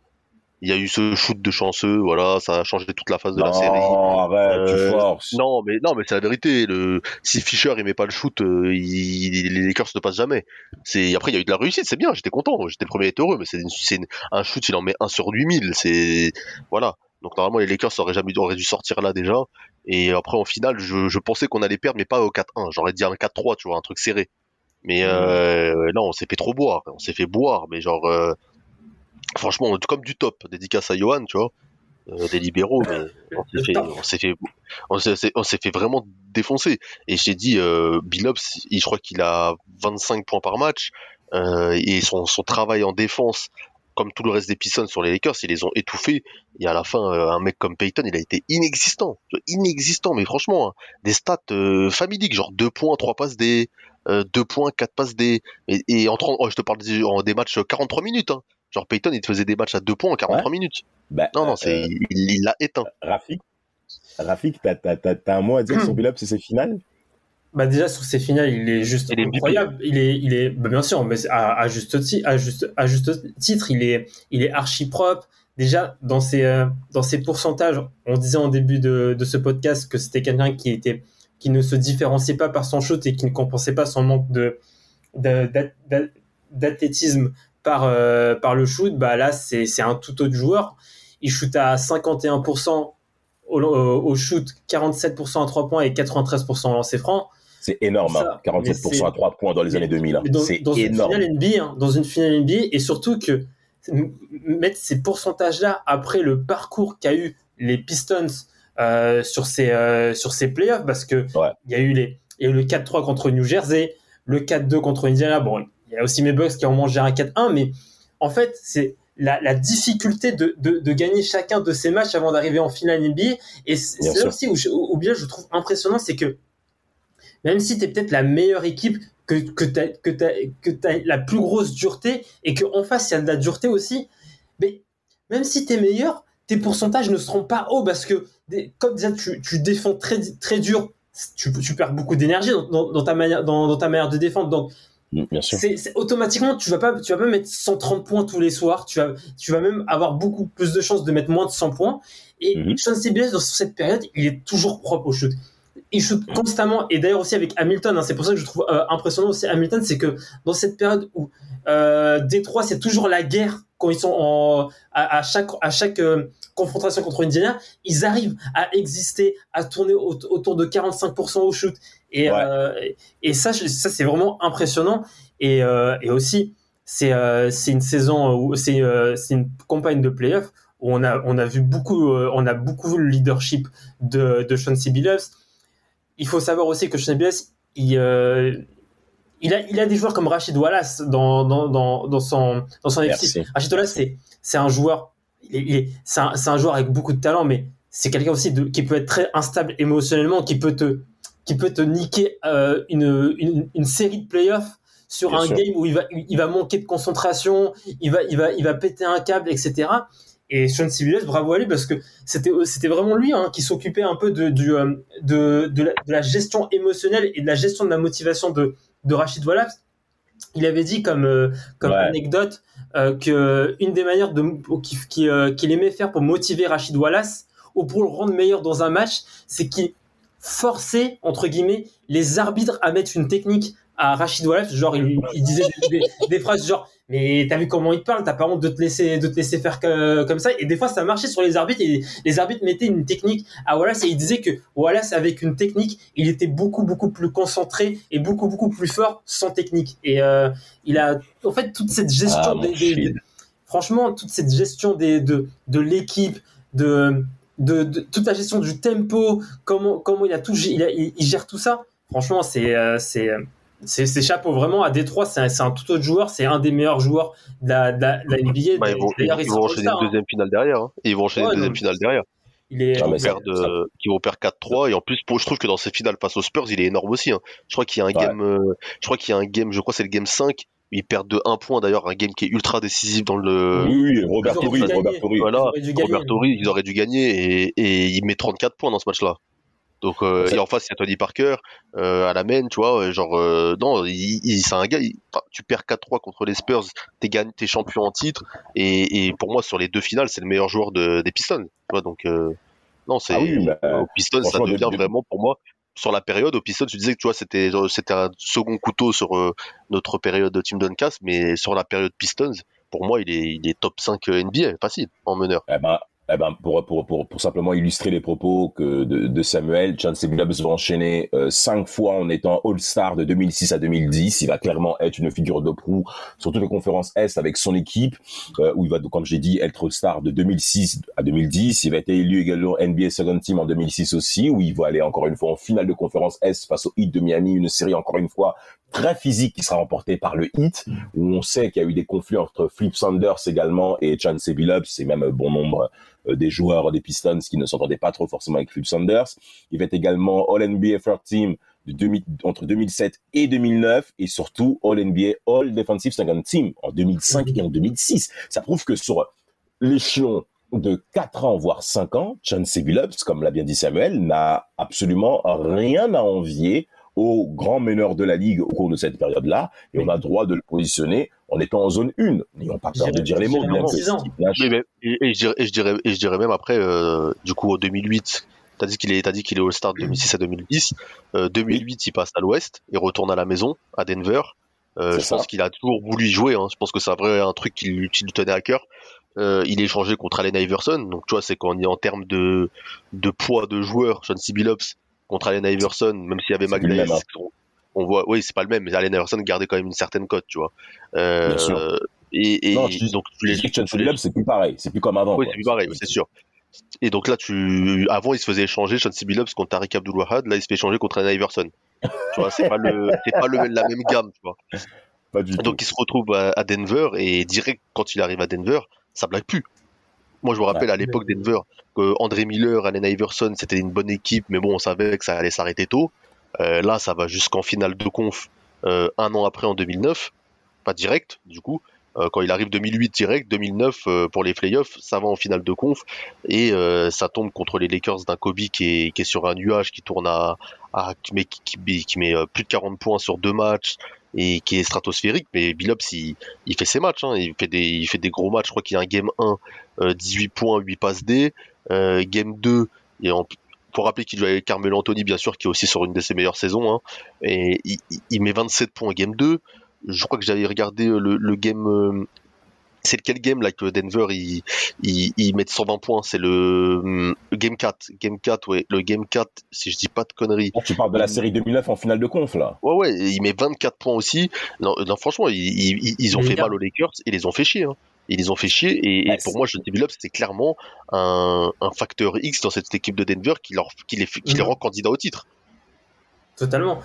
Il y a eu ce shoot de chanceux, voilà, ça a changé toute la phase de la série. Tu Euh, forces. Non, mais non, mais c'est la vérité. Le si Fischer il met pas le shoot, euh, il- les Lakers ne passent jamais. C'est après il y a eu de la réussite, c'est bien, j'étais content, j'étais le premier à être heureux, mais c'est un shoot, il en met un sur 8000, c'est voilà. Donc normalement les Lakers auraient jamais auraient dû sortir là déjà. Et après en finale, je, je pensais qu'on allait perdre, mais pas au 4-1. J'aurais dit un 4-3, tu vois, un truc serré. Mais euh, non, on s'est fait trop boire, on s'est fait boire, mais genre euh, franchement comme du top. Dédicace à Johan, tu vois, euh, des libéraux, mais on s'est fait, on s'est fait, on s'est, on s'est fait vraiment défoncer. Et j'ai dit, euh, Billups, je crois qu'il a 25 points par match, euh, et son, son travail en défense, comme tout le reste des Pistons sur les Lakers, ils les ont étouffés. Et à la fin, euh, un mec comme Payton, il a été inexistant, inexistant. Mais franchement, hein, des stats euh, familiques, genre 2 points, 3 passes D, 2 points, 4 passes D. Et, et en 30, oh, je te parle des, en des matchs 43 minutes. Hein. Genre Payton, il te faisait des matchs à 2 points en 43 minutes. Bah, Non, non, euh, c'est, il il l'a éteint. Rafik, Rafik, t'as, t'as, t'as, t'as un mot à dire sur *clears throat* Billups et ses finales? Bah déjà sur ces finales, il est juste Il est MVP. incroyable. Il est, il est, bah, bien sûr, mais à, à juste ti- à juste, à juste titre, il est, il est archi propre. Déjà dans ses, euh, dans ses pourcentages, on disait en début de, de ce podcast que c'était quelqu'un qui était, qui ne se différenciait pas par son shoot et qui ne compensait pas son manque de, de- d'a- d'a- d'athlétisme par, euh, par le shoot. Bah là, c'est, c'est un tout autre joueur. Il shoot à 51% au, au, au shoot, 47% à 3 points et 93% au lancer franc. C'est énorme, hein. mais 47% c'est- à 3 points dans les mais- années 2000. hein. C'est dans une énorme. finale NBA, hein, dans une finale NBA, et surtout que mettre ces pourcentages-là après le parcours qu'a eu les Pistons euh, sur ces euh, sur ces playoffs, parce que Ouais. il y a eu les y a eu le 4-3 contre New Jersey, le 4-2 contre Indiana. Bon, il y a aussi mes Bucks qui ont mangé un 4-1, mais en fait, c'est la, la difficulté de, de, de gagner chacun de ces matchs avant d'arriver en finale NBA. Et c'est là aussi où, je, où bien je trouve impressionnant, c'est que même si tu es peut-être la meilleure équipe, que, que tu as, que que la plus grosse dureté, et qu'en face, il y a de la dureté aussi, mais même si tu es meilleur, tes pourcentages ne seront pas hauts parce que, comme déjà, tu, tu défends très, très dur, tu, tu perds beaucoup d'énergie dans, dans- dans ta manière, dans, dans ta manière de défendre. Donc, Mm, Bien sûr. automatiquement tu vas pas tu vas pas mettre 130 points tous les soirs tu vas tu vas même avoir beaucoup plus de chances de mettre moins de 100 points et Mhm. Sean CBS dans cette période il est toujours propre au shoot il shoot constamment et d'ailleurs aussi avec Hamilton hein, c'est pour ça que je trouve euh, impressionnant aussi Hamilton c'est que dans cette période où euh, Détroit c'est toujours la guerre quand ils sont en à, à chaque à chaque euh, confrontation contre Indiana ils arrivent à exister à tourner au- autour de 45% au shoot et Ouais. euh, et ça, ça c'est vraiment impressionnant. Et, et aussi, c'est c'est une saison où c'est c'est une campagne de playoff où on a on a vu beaucoup on a beaucoup vu le leadership de de Sean. Billups. Il faut savoir aussi que. Billups, il euh, il a, il a des joueurs comme Rachid Wallace dans, dans, dans, dans son, dans son effectif. Rachid Wallace, c'est, un joueur, c'est un, un joueur avec beaucoup de talent, mais c'est quelqu'un aussi de, qui peut être très instable émotionnellement, qui peut te, qui peut te niquer euh, une, une, une série de playoffs sur Bien un sûr. game où il va, il va manquer de concentration, il va, il va, il va péter un câble, etc. Et Sean Sibiles, bravo à lui parce que c'était, c'était vraiment lui hein, qui s'occupait un peu de, du, euh, de, de, la, de la gestion émotionnelle et de la gestion de la motivation de, de Rachid Wallace. Il avait dit comme, euh, comme Ouais. anecdote euh, que une des manières de, qui- qui, euh, qu'il aimait faire pour motiver Rachid Wallace ou pour le rendre meilleur dans un match, c'est qu'il forçait, entre guillemets, les arbitres à mettre une technique à Rachid Wallace. Genre, il disait des, des- des phrases genre, mais t'as vu comment il te parle, t'as pas honte de te laisser, de te laisser faire que- comme ça. Et des fois, ça marchait sur les arbitres et les arbitres mettaient une technique à Wallace et il disait que Wallace, avec une technique, il était beaucoup, beaucoup plus concentré et beaucoup, beaucoup plus fort sans technique. Et euh, il a, en fait, toute cette gestion Ah, des, des- shit. des- franchement, toute cette gestion des, de, de l'équipe, de, de, de- toute la gestion du tempo, comment, comment il a tout, il, a- il- il gère tout ça. Franchement, c'est, euh, c'est, c'est, chapeau vraiment à Détroit. C'est un, tout autre joueur. C'est un des meilleurs joueurs de la, de la, de la NBA. Bah, ils vont, D'ailleurs, ils ils vont sont enchaîner une hein. deuxième finale derrière. hein. Ils vont enchaîner Ouais, une deuxième finale derrière. Il est, Ah, Qui perdre, ça- euh, qui vont perdre 4-3 et en plus je trouve que dans ces finales face aux Spurs il est énorme aussi hein. je crois qu'il y a un Ouais. game euh, je crois qu'il y a un game je crois que c'est le game 5 ils perdent de 1 point d'ailleurs un game qui est ultra décisif dans le Oui, oui, Robert Torrey, Robert. Torrey. voilà Ils auraient dû gagner. Robert Torrey ils auraient dû gagner et, et il met 34 points dans ce match là donc euh, et en face il y a Tony Parker euh, à la main tu vois genre euh, non il, il- c'est un gars il- tu perds 4-3 contre les Spurs t'es gagné t'es champion en titre et, et pour moi sur les deux finales c'est le meilleur joueur de, des Pistons tu vois donc euh, non c'est Ah oui, bah, au Pistons ça devient vraiment pour moi sur la période au Pistons tu disais que tu vois c'était genre, c'était un second couteau sur euh, notre période de Team Duncast mais sur la période Pistons pour moi il est il est top 5 NBA facile en meneur. Eh ben, eh ben, pour, pour, pour, pour simplement illustrer les propos que de, de Samuel, Chauncey Billups va enchaîner euh, cinq fois en étant All-Star de 2006 à 2010. Il va clairement être une figure de proue sur toutes les conférences Est avec son équipe, euh, où il va, comme j'ai dit, être All-Star de 2006 à 2010. Il va être élu également NBA Second Team en 2006 aussi, où il va aller encore une fois en finale de conférence Est face au Heat de Miami, une série encore une fois très physique qui sera remportée par le Heat, où on sait qu'il y a eu des conflits entre Flip Sanders également et Chauncey Billups, et même euh, bon nombre des joueurs des Pistons qui ne s'entendaient pas trop forcément avec Flip Sanders. Il va être également All NBA Third Team de 2000 entre 2007 et 2009 et surtout All NBA All Defensive Second Team en 2005 et en 2006. Ça prouve que sur l'échelon de 4 ans, voire 5 ans, Chauncey Billups, comme l'a bien dit Samuel, n'a absolument rien à envier aux grands meneurs de la ligue au cours de cette période-là, et on a le droit de le positionner en étant en zone 1. N'ayons pas peur de dire les mots, bien que Oui, mais- et, et je dirais, et je dirais, et je dirais même après, euh, du coup, en 2008, t'as dit qu'il est, t'as dit qu'il est All-Star de 2006 à 2010. Euh, 2008, il passe à l'Ouest, il retourne à la maison, à Denver. Euh, je ça. pense qu'il a toujours voulu y jouer. Hein. Je pense que c'est un vrai un truc qui, lui- qui lui tenait à cœur. Euh, il est échangé contre Allen Iverson. Donc, tu vois, c'est quand on est en termes de, de poids de joueur, John C. Billups contre Allen Iverson, même s'il y avait McDaniels, hein. on, on voit, oui, c'est pas le même, mais Allen Iverson gardait quand même une certaine cote, tu vois. Euh, Bien sûr. Et, et Non, je dis- donc, tu les, tu c'est plus pareil, c'est plus comme avant. oui, c'est plus pareil, c'est sûr. Et donc là, tu, avant, il se faisait échanger Chauncey Billups contre Tariq Abdul-Wahad. Là, il se fait échanger contre Allen Iverson. Tu vois, c'est pas le, c'est pas le, la même gamme, tu vois. Pas du tout. Donc il se retrouve à, à Denver et direct quand il arrive à Denver, ça blague plus. Moi je me rappelle Ouais. à l'époque Denver que André Miller, Allen Iverson, c'était une bonne équipe, mais bon on savait que ça allait s'arrêter tôt. Euh, là ça va jusqu'en finale de conf euh, un an après en 2009, pas direct du coup. Euh, quand il arrive 2008 direct, 2009 euh, pour les playoffs, ça va en finale de conf et ça tombe contre les Lakers d'un Kobe qui est, qui est sur un nuage qui tourne à, à qui met, qui, qui- qui met plus de 40 points sur deux matchs et qui est stratosphérique. Mais Billups il, il fait ses matchs, hein. il fait des gros matchs. Je crois qu'il y a un game 1 euh, 18 points, 8 passes D, euh, game 2 et en faut rappeler qu'il joue avec Carmelo Anthony, bien sûr, qui est aussi sur une de ses meilleures saisons. Hein, et il, met 27 points game 2. Je crois que j'avais regardé euh, le, le game. Euh, c'est lequel game là que Denver ils il, il met 120 points? C'est le, le game 4. Game 4, ouais. Le game 4, si je dis pas de conneries. Tu parles de la série 2009 en finale de conf, là. Ouais, ouais, il met 24 points aussi. Non, non franchement, ils, ils, ils ont fait mal aux Lakers et les ont fait chier. Hein. Ils les ont fait chier et, et Ouais, pour c'est- moi, John Billups, c'était clairement un, un facteur X dans cette équipe de Denver qui, leur, qui, les, qui les Mhm. rend candidats au titre. Totalement.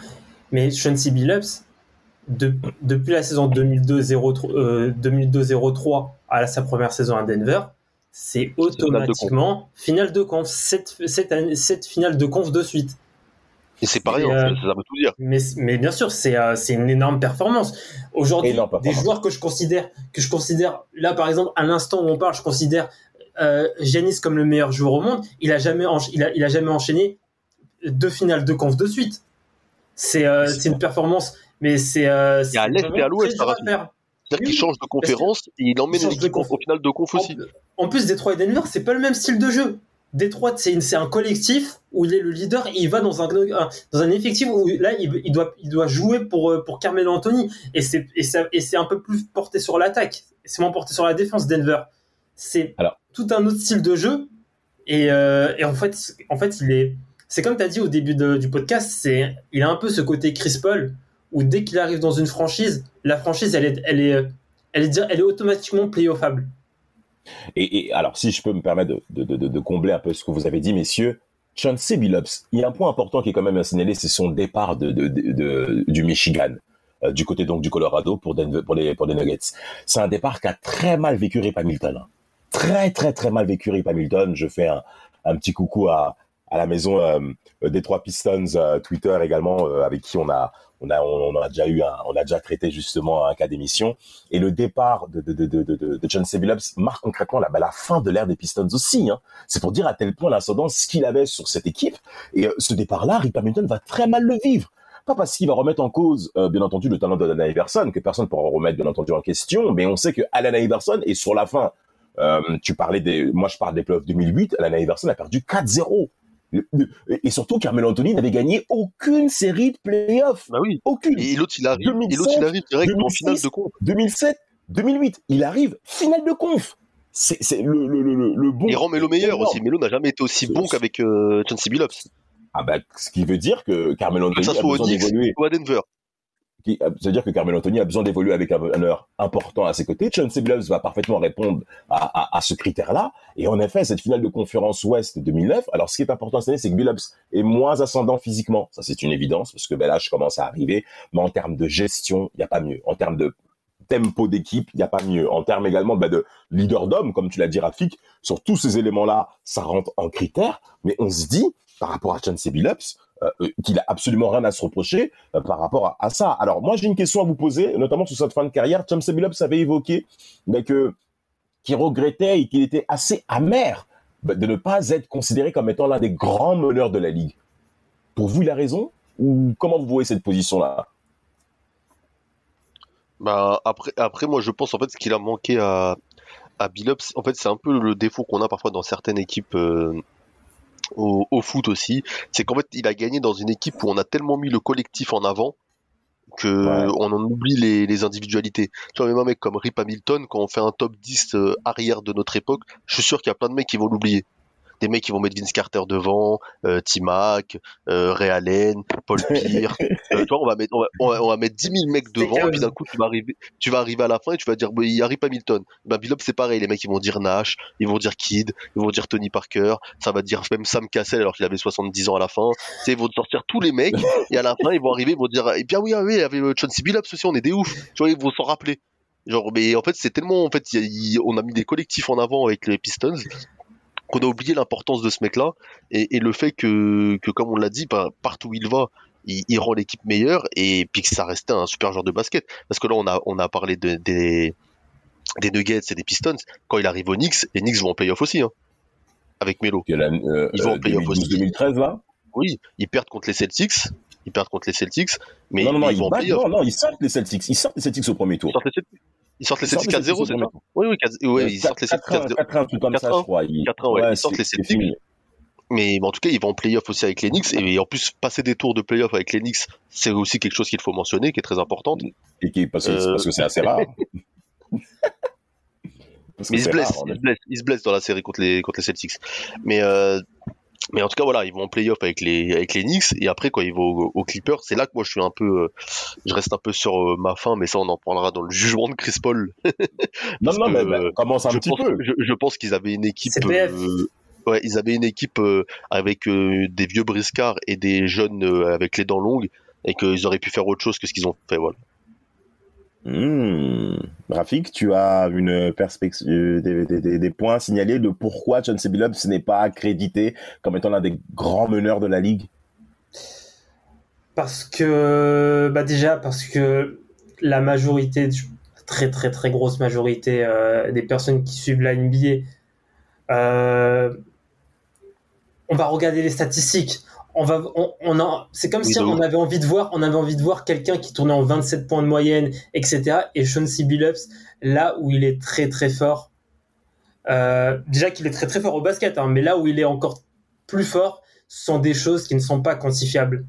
Mais Chauncey Billups, de- depuis la saison 2002-03 euh, 2002-03 à la- sa première saison à Denver, c'est automatiquement finale de conf. Cette, cette, année- cette finale de conf de suite. Et c'est pareil, euh, ça, ça veut tout dire. Mais, mais bien sûr, c'est euh, c'est une énorme performance. Aujourd'hui, des joueurs que je considère, que je considère, là par exemple, à l'instant où on parle, je considère euh, Giannis comme le meilleur joueur au monde. Il a jamais, encha- il a, il a jamais enchaîné deux finales de conf de suite. C'est euh, c'est une performance, mais c'est. Euh, Il y a à l'Est et à l'Ouest, à. C'est-à-dire qu'il change de conférence et il emmène l'équipe en finale de conf aussi. En, en plus, Détroit et Denver, c'est pas le même style de jeu. Détroit, c'est une- c'est un collectif où il est le leader et il va dans un, un- dans un effectif où là, il, il doit, il doit jouer pour, euh, pour Carmelo Anthony. Et c'est et ça- et c'est un peu plus porté sur l'attaque. C'est moins porté sur la défense, Denver. C'est tout un autre style de jeu. Et, euh, et en fait, en fait, il est. C'est comme tu as dit au début de- du podcast, c'est il a un peu ce côté Chris Paul où dès qu'il arrive dans une franchise, la franchise, elle est, elle est, elle est, elle est automatiquement playoffable. Et, et alors, si je peux me permettre de, combler un peu ce que vous avez dit, messieurs, Chauncey Billups, il y a un point important qui est quand même à signaler, c'est son départ du Michigan, euh, du côté donc du Colorado pour, les, Nuggets. C'est un départ qu'a très mal vécu Rip Hamilton. Très, très, très mal vécu Rip Hamilton. Je fais un, petit coucou à, la maison euh, des trois Pistons euh, Twitter également, avec qui on a, on a, on a déjà eu un, on a déjà traité justement un cas d'émission. Et le départ de, de, de, de, de, Chauncey Billups marque concrètement la, bah, la fin de l'ère des Pistons aussi. Hein. C'est pour dire à tel point l'incidence qu'il avait sur cette équipe. Et euh, ce départ-là, Rip Hamilton va très mal le vivre. Pas parce qu'il va remettre en cause, euh, bien entendu, le talent de Allen Iverson, que personne ne pourra remettre, bien entendu, en question, mais on sait que Allen Iverson est sur la fin. Euh, tu parlais des, moi je parle des playoffs 2008, Allen Iverson a perdu 4-0. Et surtout, Carmelo Anthony n'avait gagné aucune série de playoffs. Bah oui. Aucune. Et l'autre, il arrive, 2005, et l'autre, il arrive direct en 2006. finale de conf. 2007, 2008, il arrive finale de conf. C'est c'est le, le, le, le- bon. Il rend Melo meilleur énorme. aussi. Melo n'a jamais été aussi C'est- bon qu'avec euh, Billups. Ah bah, ce qui veut dire que Carmelo Que Anthony ça a soit au besoin d'évoluer. ou à Denver. Qui- euh, C'est-à-dire que Carmelo Anthony a besoin d'évoluer avec un meneur important à ses côtés. Chauncey Billups va parfaitement répondre à, ce critère-là. Et en effet, cette finale de conférence Ouest 2009, alors ce qui est important cette année, c'est que Billups est moins ascendant physiquement. Ça, c'est une évidence, parce que ben, l'âge commence à arriver. Mais en termes de gestion, il n'y a pas mieux. En termes de tempo d'équipe, il n'y a pas mieux. En termes également ben, de leader d'homme, comme tu l'as dit, Rafik, sur tous ces éléments-là, ça rentre en critère. Mais on se dit, par rapport à Chauncey Billups, qu'il a absolument rien à se reprocher euh, par rapport à, ça. Alors moi j'ai une question à vous poser, notamment sur cette fin de carrière. Chauncey Billups avait évoqué mais que qu'il regrettait et qu'il était assez amer bah, de ne pas être considéré comme étant l'un des grands meneurs de la ligue. Pour vous, il a raison ou comment vous voyez cette position-là? Bah, après, après, moi, je pense en fait ce qu'il a manqué à, à Billups, en fait, c'est un peu le défaut qu'on a parfois dans certaines équipes euh, au, au foot aussi. C'est qu'en fait, il a gagné dans une équipe où on a tellement mis le collectif en avant que Ouais. on en oublie les, les individualités. Tu vois, même un mec comme Rip Hamilton, quand on fait un top 10 euh, arrière de notre époque, je suis sûr qu'il y a plein de mecs qui vont l'oublier. Des mecs qui vont mettre Vince Carter devant, euh, T-Mac, euh, Ray Allen, Paul *laughs* Pierre. euh, toi, on va mettre, on va, on va, on va mettre 10 000 mecs devant, et puis d'un coup, tu vas arriver, tu vas arriver à la fin et tu vas dire, bah, il arrive Hamilton. Ben, Billups, c'est pareil, les mecs, ils vont dire Nash, ils vont dire Kid, ils vont dire Tony Parker, ça va dire même Sam Cassell alors qu'il avait 70 ans à la fin. Tu ils vont sortir tous les mecs, et à la fin, ils vont arriver, ils vont dire, et bien oui, ah oui, il y avait euh, Chauncey Billups aussi, on est des ouf. Tu vois, ils vont s'en rappeler. Genre, mais en fait, c'est tellement, en fait, y a- on a mis des collectifs en avant avec les Pistons qu'on a oublié l'importance de ce mec-là et, et le fait que, que comme on l'a dit, bah, partout où il va, il, il rend l'équipe meilleure et puis que ça restait un super joueur de basket. Parce que là, on a, on a parlé de- des, des Nuggets et des Pistons. Quand il arrive aux Knicks, les Knicks vont en playoff aussi, hein, avec Melo. La- euh, Ils vont en euh, playoff aussi. 2012-2013 là Oui, ils perdent contre les Celtics, ils perdent contre les Celtics, mais, Non, non, non, ils ils, vont en playoff. non, non, ils sortent les Celtics. Ils sortent les Celtics au premier Ils tour. sortent les Celtics, ils sortent les les 4-0, c'est ça Oui, oui, 4 oui, ils sortent les Celtics 4-0. 4-1, tout comme ça, 4-1, je crois. Ils- 4-1, ouais, ils sortent les fini. Mais en tout cas, ils vont en playoff aussi avec les Knicks. Et en plus, passer des tours de playoff avec les Knicks, c'est aussi quelque chose qu'il faut mentionner, qui est très importante. Et qui- parce que Euh, parce que c'est assez rare. *laughs* Parce que Mais ils se blessent, ils se blessent, ils se blessent dans la série contre les, contre les Celtics. Mais, euh, mais en tout cas, voilà, ils vont en playoff avec les, avec les Knicks. Et après, quand ils vont aux, aux Clippers, c'est là que moi, je suis un peu, euh, je reste un peu sur euh, ma fin, mais ça, on en parlera dans le jugement de Chris Paul. *laughs* Non, non, que, mais bah, euh, commence un je petit pense, peu. Je, je pense qu'ils avaient une équipe. Euh, ouais, ils avaient une équipe euh, avec euh, des vieux briscards et des jeunes euh, avec les dents longues, et qu'ils auraient pu faire autre chose que ce qu'ils ont fait. Voilà. Hmm. Rafik, tu as une perspective, des- des points signalés de pourquoi John C. Billups n'est pas accrédité comme étant l'un des grands meneurs de la ligue? Parce que, bah déjà, parce que la majorité, très très très grosse majorité euh, des personnes qui suivent la NBA, euh, on va regarder les statistiques. On va, on, c'est comme Oui, si on avait envie de voir, on avait envie de voir quelqu'un qui tournait en 27 points de moyenne, etc. Et Sean C. Billups, là où il est très très fort, euh, déjà qu'il est très très fort au basket, hein, mais là où il est encore plus fort, ce sont des choses qui ne sont pas quantifiables.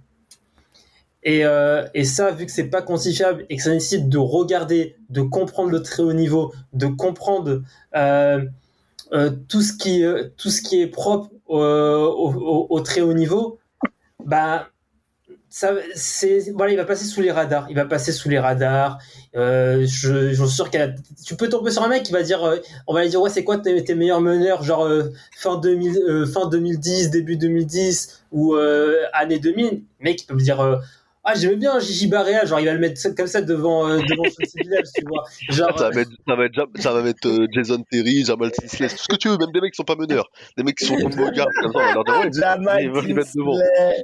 Et, euh, et ça, vu que c'est pas quantifiable et que ça nécessite de regarder, de comprendre le très haut niveau, de comprendre euh, tout ce qui tout ce qui est propre au, au, au- au très haut niveau, bah ça voilà, il va passer sous les radars, il va passer sous les radars. Euh, je, je suis sûr a- tu peux tomber sur un mec qui va dire, euh, on va lui dire ouais c'est quoi tes, meilleurs meneurs genre euh, fin 2000, euh, fin 2010, début 2010 ou année 2000, le mec il peut me dire ah j'aimais bien Gigi Barrea, genre il va le mettre comme ça devant euh, devant *laughs* Billups, tu vois. Genre Ça va mettre, ça va ça mettre euh, Jason Terry, Jamal Tinsley, tout ce que tu veux, même des mecs qui sont pas meneurs, des mecs qui sont comme Bogart, comme ça, on va leur dire, ouais, Jamal ils veulent les mettre devant. Tinsley.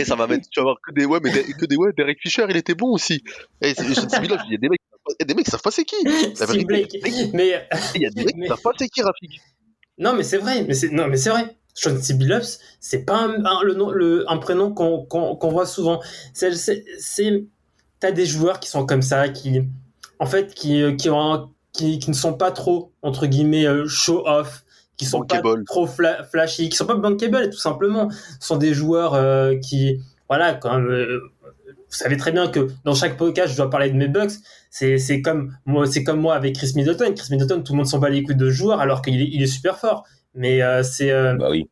Et ça va mettre, tu vas voir que des ouais, mais des- que des ouais, Derek Fisher, il était bon aussi. Et Sean C. Billups, il y a des mecs, y a des mecs qui savent pas c'est qui. Blake. Mais il y a des mecs qui savent pas c'est qui Rafik. Non, mais c'est vrai, mais c'est non, mais c'est vrai. Sean C. Billups, c'est pas un, un- le nom, le, un prénom qu'on voit souvent. C'est, t'as des joueurs qui sont comme ça, qui, en fait, qui, euh, qui ont, qui, qui ne sont pas trop entre guillemets euh, show off, qui sont pas trop fla- flashy, qui sont pas bankable, tout simplement. Ce sont des joueurs euh, qui, voilà, quand même, euh, vous savez très bien que dans chaque podcast, je dois parler de mes Bucks. C'est, comme moi, c'est comme moi avec Chris Middleton. Chris Middleton, tout le monde s'en bat les couilles de joueur alors qu'il est, il est super fort. Mais euh, c'est euh, Bah oui.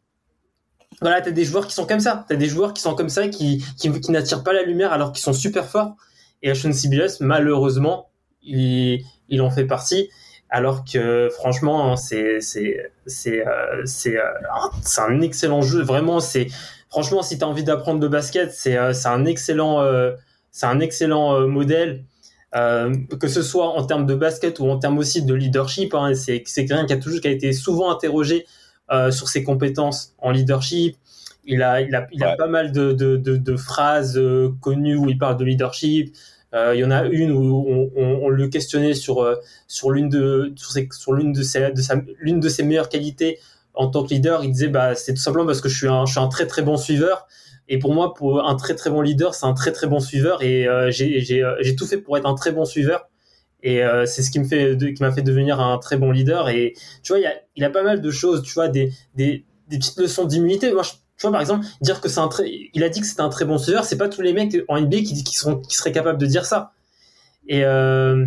voilà, t'as des joueurs qui sont comme ça. T'as des joueurs qui sont comme ça, qui, qui, qui n'attirent pas la lumière alors qu'ils sont super forts. Et C. Billups, malheureusement, il, il en fait partie. Alors que franchement, c'est c'est c'est euh, c'est un- c'est un excellent jeu. Vraiment, c'est franchement, si t'as envie d'apprendre le basket, c'est c'est un excellent c'est un excellent modèle. Euh, que ce soit en termes de basket ou en termes aussi de leadership, hein, c'est quelqu'un qui a toujours qui a été souvent interrogé euh, sur ses compétences en leadership. Il a, il a, il a Ouais. pas mal de, de, de, de phrases euh, connues où il parle de leadership. Euh, il y en a une où on, on, on le questionnait sur, euh, sur l'une de, sur, ses- sur l'une de ses, de sa, l'une de ses meilleures qualités en tant que leader. Il disait, bah, c'est tout simplement parce que je suis un, je suis un très très bon suiveur. Et pour moi, pour un très très bon leader, c'est un très très bon suiveur. Et euh, j'ai, j'ai, euh, j'ai tout fait pour être un très bon suiveur. Et euh, c'est ce qui me fait, de- qui m'a fait devenir un très bon leader. Et tu vois, il y a, il a pas mal de choses, tu vois, des, des, des petites leçons d'immunité. Moi, je- tu vois, par exemple, dire que c'est un très, il a dit que c'était un très bon suiveur, c'est pas tous les mecs en NBA qui, qui sont, qui seraient capables de dire ça. Et euh,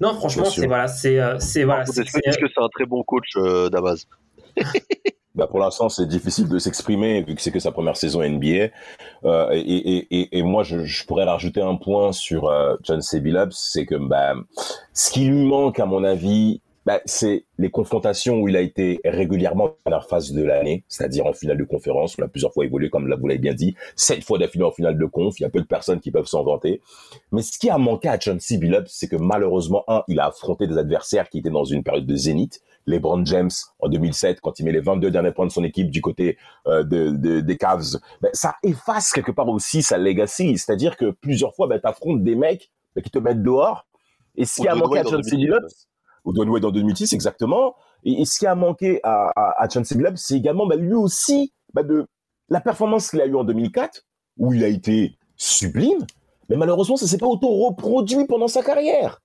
non, franchement, c'est voilà, c'est, c'est voilà, Est-ce que c'est- est-ce que c'est un très bon coach euh, d'Abaz *laughs* Bah pour l'instant, c'est difficile de s'exprimer vu que c'est que sa première saison NBA. Euh, et, et, et, moi, je, je pourrais rajouter un point sur euh, John. Billups, c'est que bah, ce qui lui manque, à mon avis, bah, c'est les confrontations où il a été régulièrement en première phase de l'année, c'est-à-dire en finale de conférence. On a plusieurs fois évolué, comme vous l'avez bien dit, sept fois d'affilée en finale de conf. Il y a peu de personnes qui peuvent s'en vanter. Mais ce qui a manqué à John C. Billups, c'est que malheureusement, un, il a affronté des adversaires qui étaient dans une période de zénith. LeBron James en 2007, quand il met les 22 derniers points de son équipe du côté euh, de, de- des Cavs, ça efface quelque part aussi sa legacy. C'est-à-dire que plusieurs fois, ben, tu affrontes des mecs ben, qui te mettent dehors. Et ce qui a manqué à Wade en John C. 2010, Billups, Dwayne Wade en 2006, exactement. Et, ce qui a manqué à, à, à c'est également ben, lui aussi ben, de la performance qu'il a eue en 2004, où il a été sublime, mais malheureusement, ça s'est pas auto-reproduit pendant sa carrière.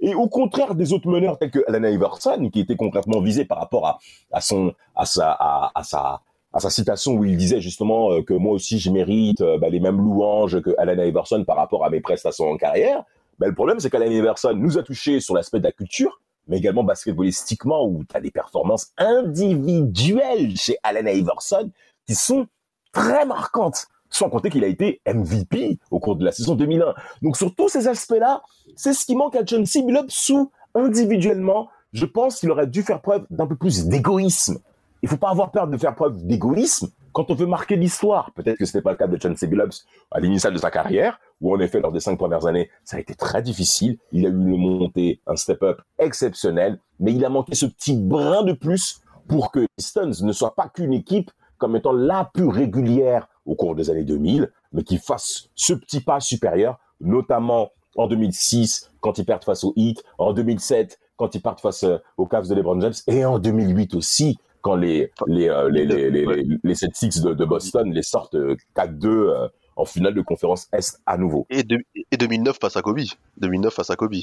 Et au contraire des autres meneurs tels que Allen Iverson, qui était concrètement visé par rapport à, son, à sa, à, sa, à sa citation où il disait justement euh, que moi aussi je mérite euh, bah, les mêmes louanges que Allen Iverson par rapport à mes prestations en carrière. Bah, le problème, c'est qu'Allen Iverson nous a touché sur l'aspect de la culture, mais également basketballistiquement où tu as des performances individuelles chez Allen Iverson qui sont très marquantes. Sans compter qu'il a été MVP au cours de la saison 2001. Donc sur tous ces aspects-là, c'est ce qui manque à John C. Sous individuellement. Je pense qu'il aurait dû faire preuve d'un peu plus d'égoïsme. Il faut pas avoir peur de faire preuve d'égoïsme quand on veut marquer l'histoire. Peut-être que ce n'est pas le cas de John C. Billups à l'initial de sa carrière, où en effet, lors des cinq premières années, ça a été très difficile. Il a eu une montée, un step-up exceptionnel, mais il a manqué ce petit brin de plus pour que les Pistons ne soient pas qu'une équipe comme étant la plus régulière au cours des années 2000, mais qui fasse ce petit pas supérieur, notamment en 2006, quand ils perdent face au Heat, en 2007, quand ils partent face euh, aux Cavs de LeBron James, et en 2008 aussi, quand les, les, euh, les, les, les, les, les Celtics de, de Boston les sortent euh, 4-2 euh, en finale de conférence Est à nouveau. Et, de- et 2009 face à Kobe. 2009 face à Kobe.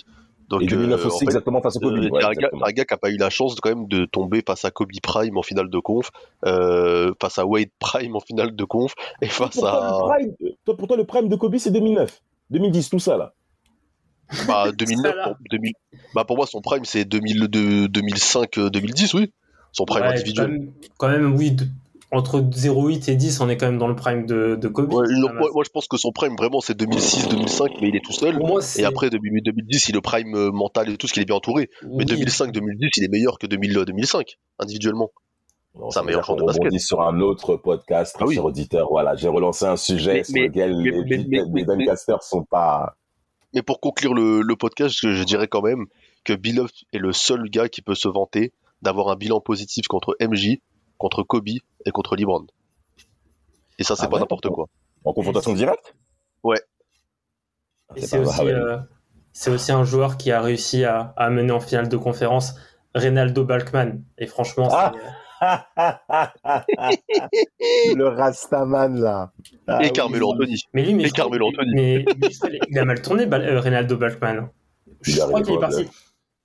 Donc, Et 2009 euh, aussi, en fait, exactement face à Kobe. Euh, ouais, un, gars, exactement. un gars qui a pas eu la chance de, quand même de tomber face à Kobe Prime en finale de conf, euh, face à Wade Prime en finale de conf, et face Pour toi, à le prime, toi, pour toi, le prime de Kobe, c'est 2009. 2010, tout ça, là. bah, 2009. Ça, là. Pour, 2000 bah, pour moi, son prime c'est 2005-2010, oui. Son prime Ouais, individuel. Quand même, quand même, oui, de- entre 0,8 et 10, on est quand même dans le prime de, de Kobe. Ouais, non, moi, moi, je pense que son prime vraiment c'est 2006-2005, mais il est tout seul. Moi, Et après 2008-2010, il est le prime euh, mental et tout, ce qu'il est bien entouré. Mais oui, 2005-2010, il est meilleur que 2000-2005, individuellement. Non, C'est ça un meilleur joueur de basket. rebondit sur un autre podcast, Ah oui. cher auditeur. Voilà, j'ai relancé un sujet Mais- sur mais- lequel mais- les, Duncasters sont pas. Mais pour conclure le, le podcast, je, je dirais quand même que Billups est le seul gars qui peut se vanter d'avoir un bilan positif contre MJ, contre Kobe et contre LeBron. Et ça, c'est Ah pas ouais, n'importe quoi. En confrontation directe? Ouais. Et C'est aussi, vrai. euh, c'est aussi un joueur qui a réussi à, à mener en finale de conférence Reynaldo Balkman. Et franchement, Ah. c'est- *laughs* le Rastaman, là. Ah et oui. Carmelo Anthony. mais lui, mais Et Carmelo Anthony. Mais, crois il a mal tourné, Bal- euh, Reynaldo Balkman. Je crois qu'il est parti.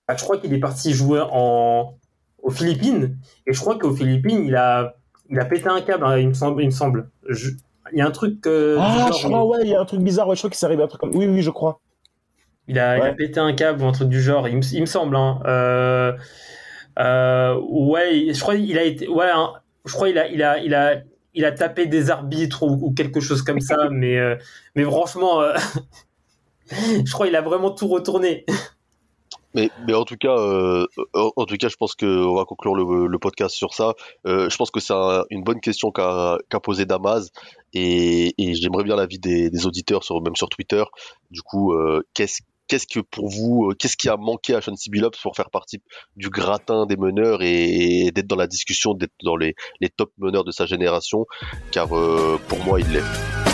Ah, je crois qu'il est parti jouer en aux Philippines. Et je crois qu'aux Philippines, il a il a pété un câble. hein, il me semble. Il me semble. Je- Il y a un truc. euh, Ah, je crois, ouais, il y a un truc bizarre. Ouais, je crois qu'il s'est arrivé un truc comme. Oui, oui, je crois. Il a, il pété un câble ou un truc du genre, il me, il me semble. Hein. Euh, euh, ouais, je crois qu'il a été. Ouais, hein, je crois qu'il a, il a, il a, il a tapé des arbitres ou, ou quelque chose comme ça, *laughs* mais, euh, mais franchement, *laughs* je crois qu'il a vraiment tout retourné. Mais, mais en tout cas, euh, en tout cas, je pense que on va conclure le, le podcast sur ça. Euh, je pense que c'est un- une bonne question qu'a qu'a posé Damas et, et j'aimerais bien l'avis des, des auditeurs sur même sur Twitter. Du coup, euh, qu'est-ce qu'est-ce que pour vous, euh, qu'est-ce qui a manqué à Sean. Billups pour faire partie du gratin des meneurs et, d'être dans la discussion, d'être dans les, les top meneurs de sa génération? Car euh, pour moi, il l'est.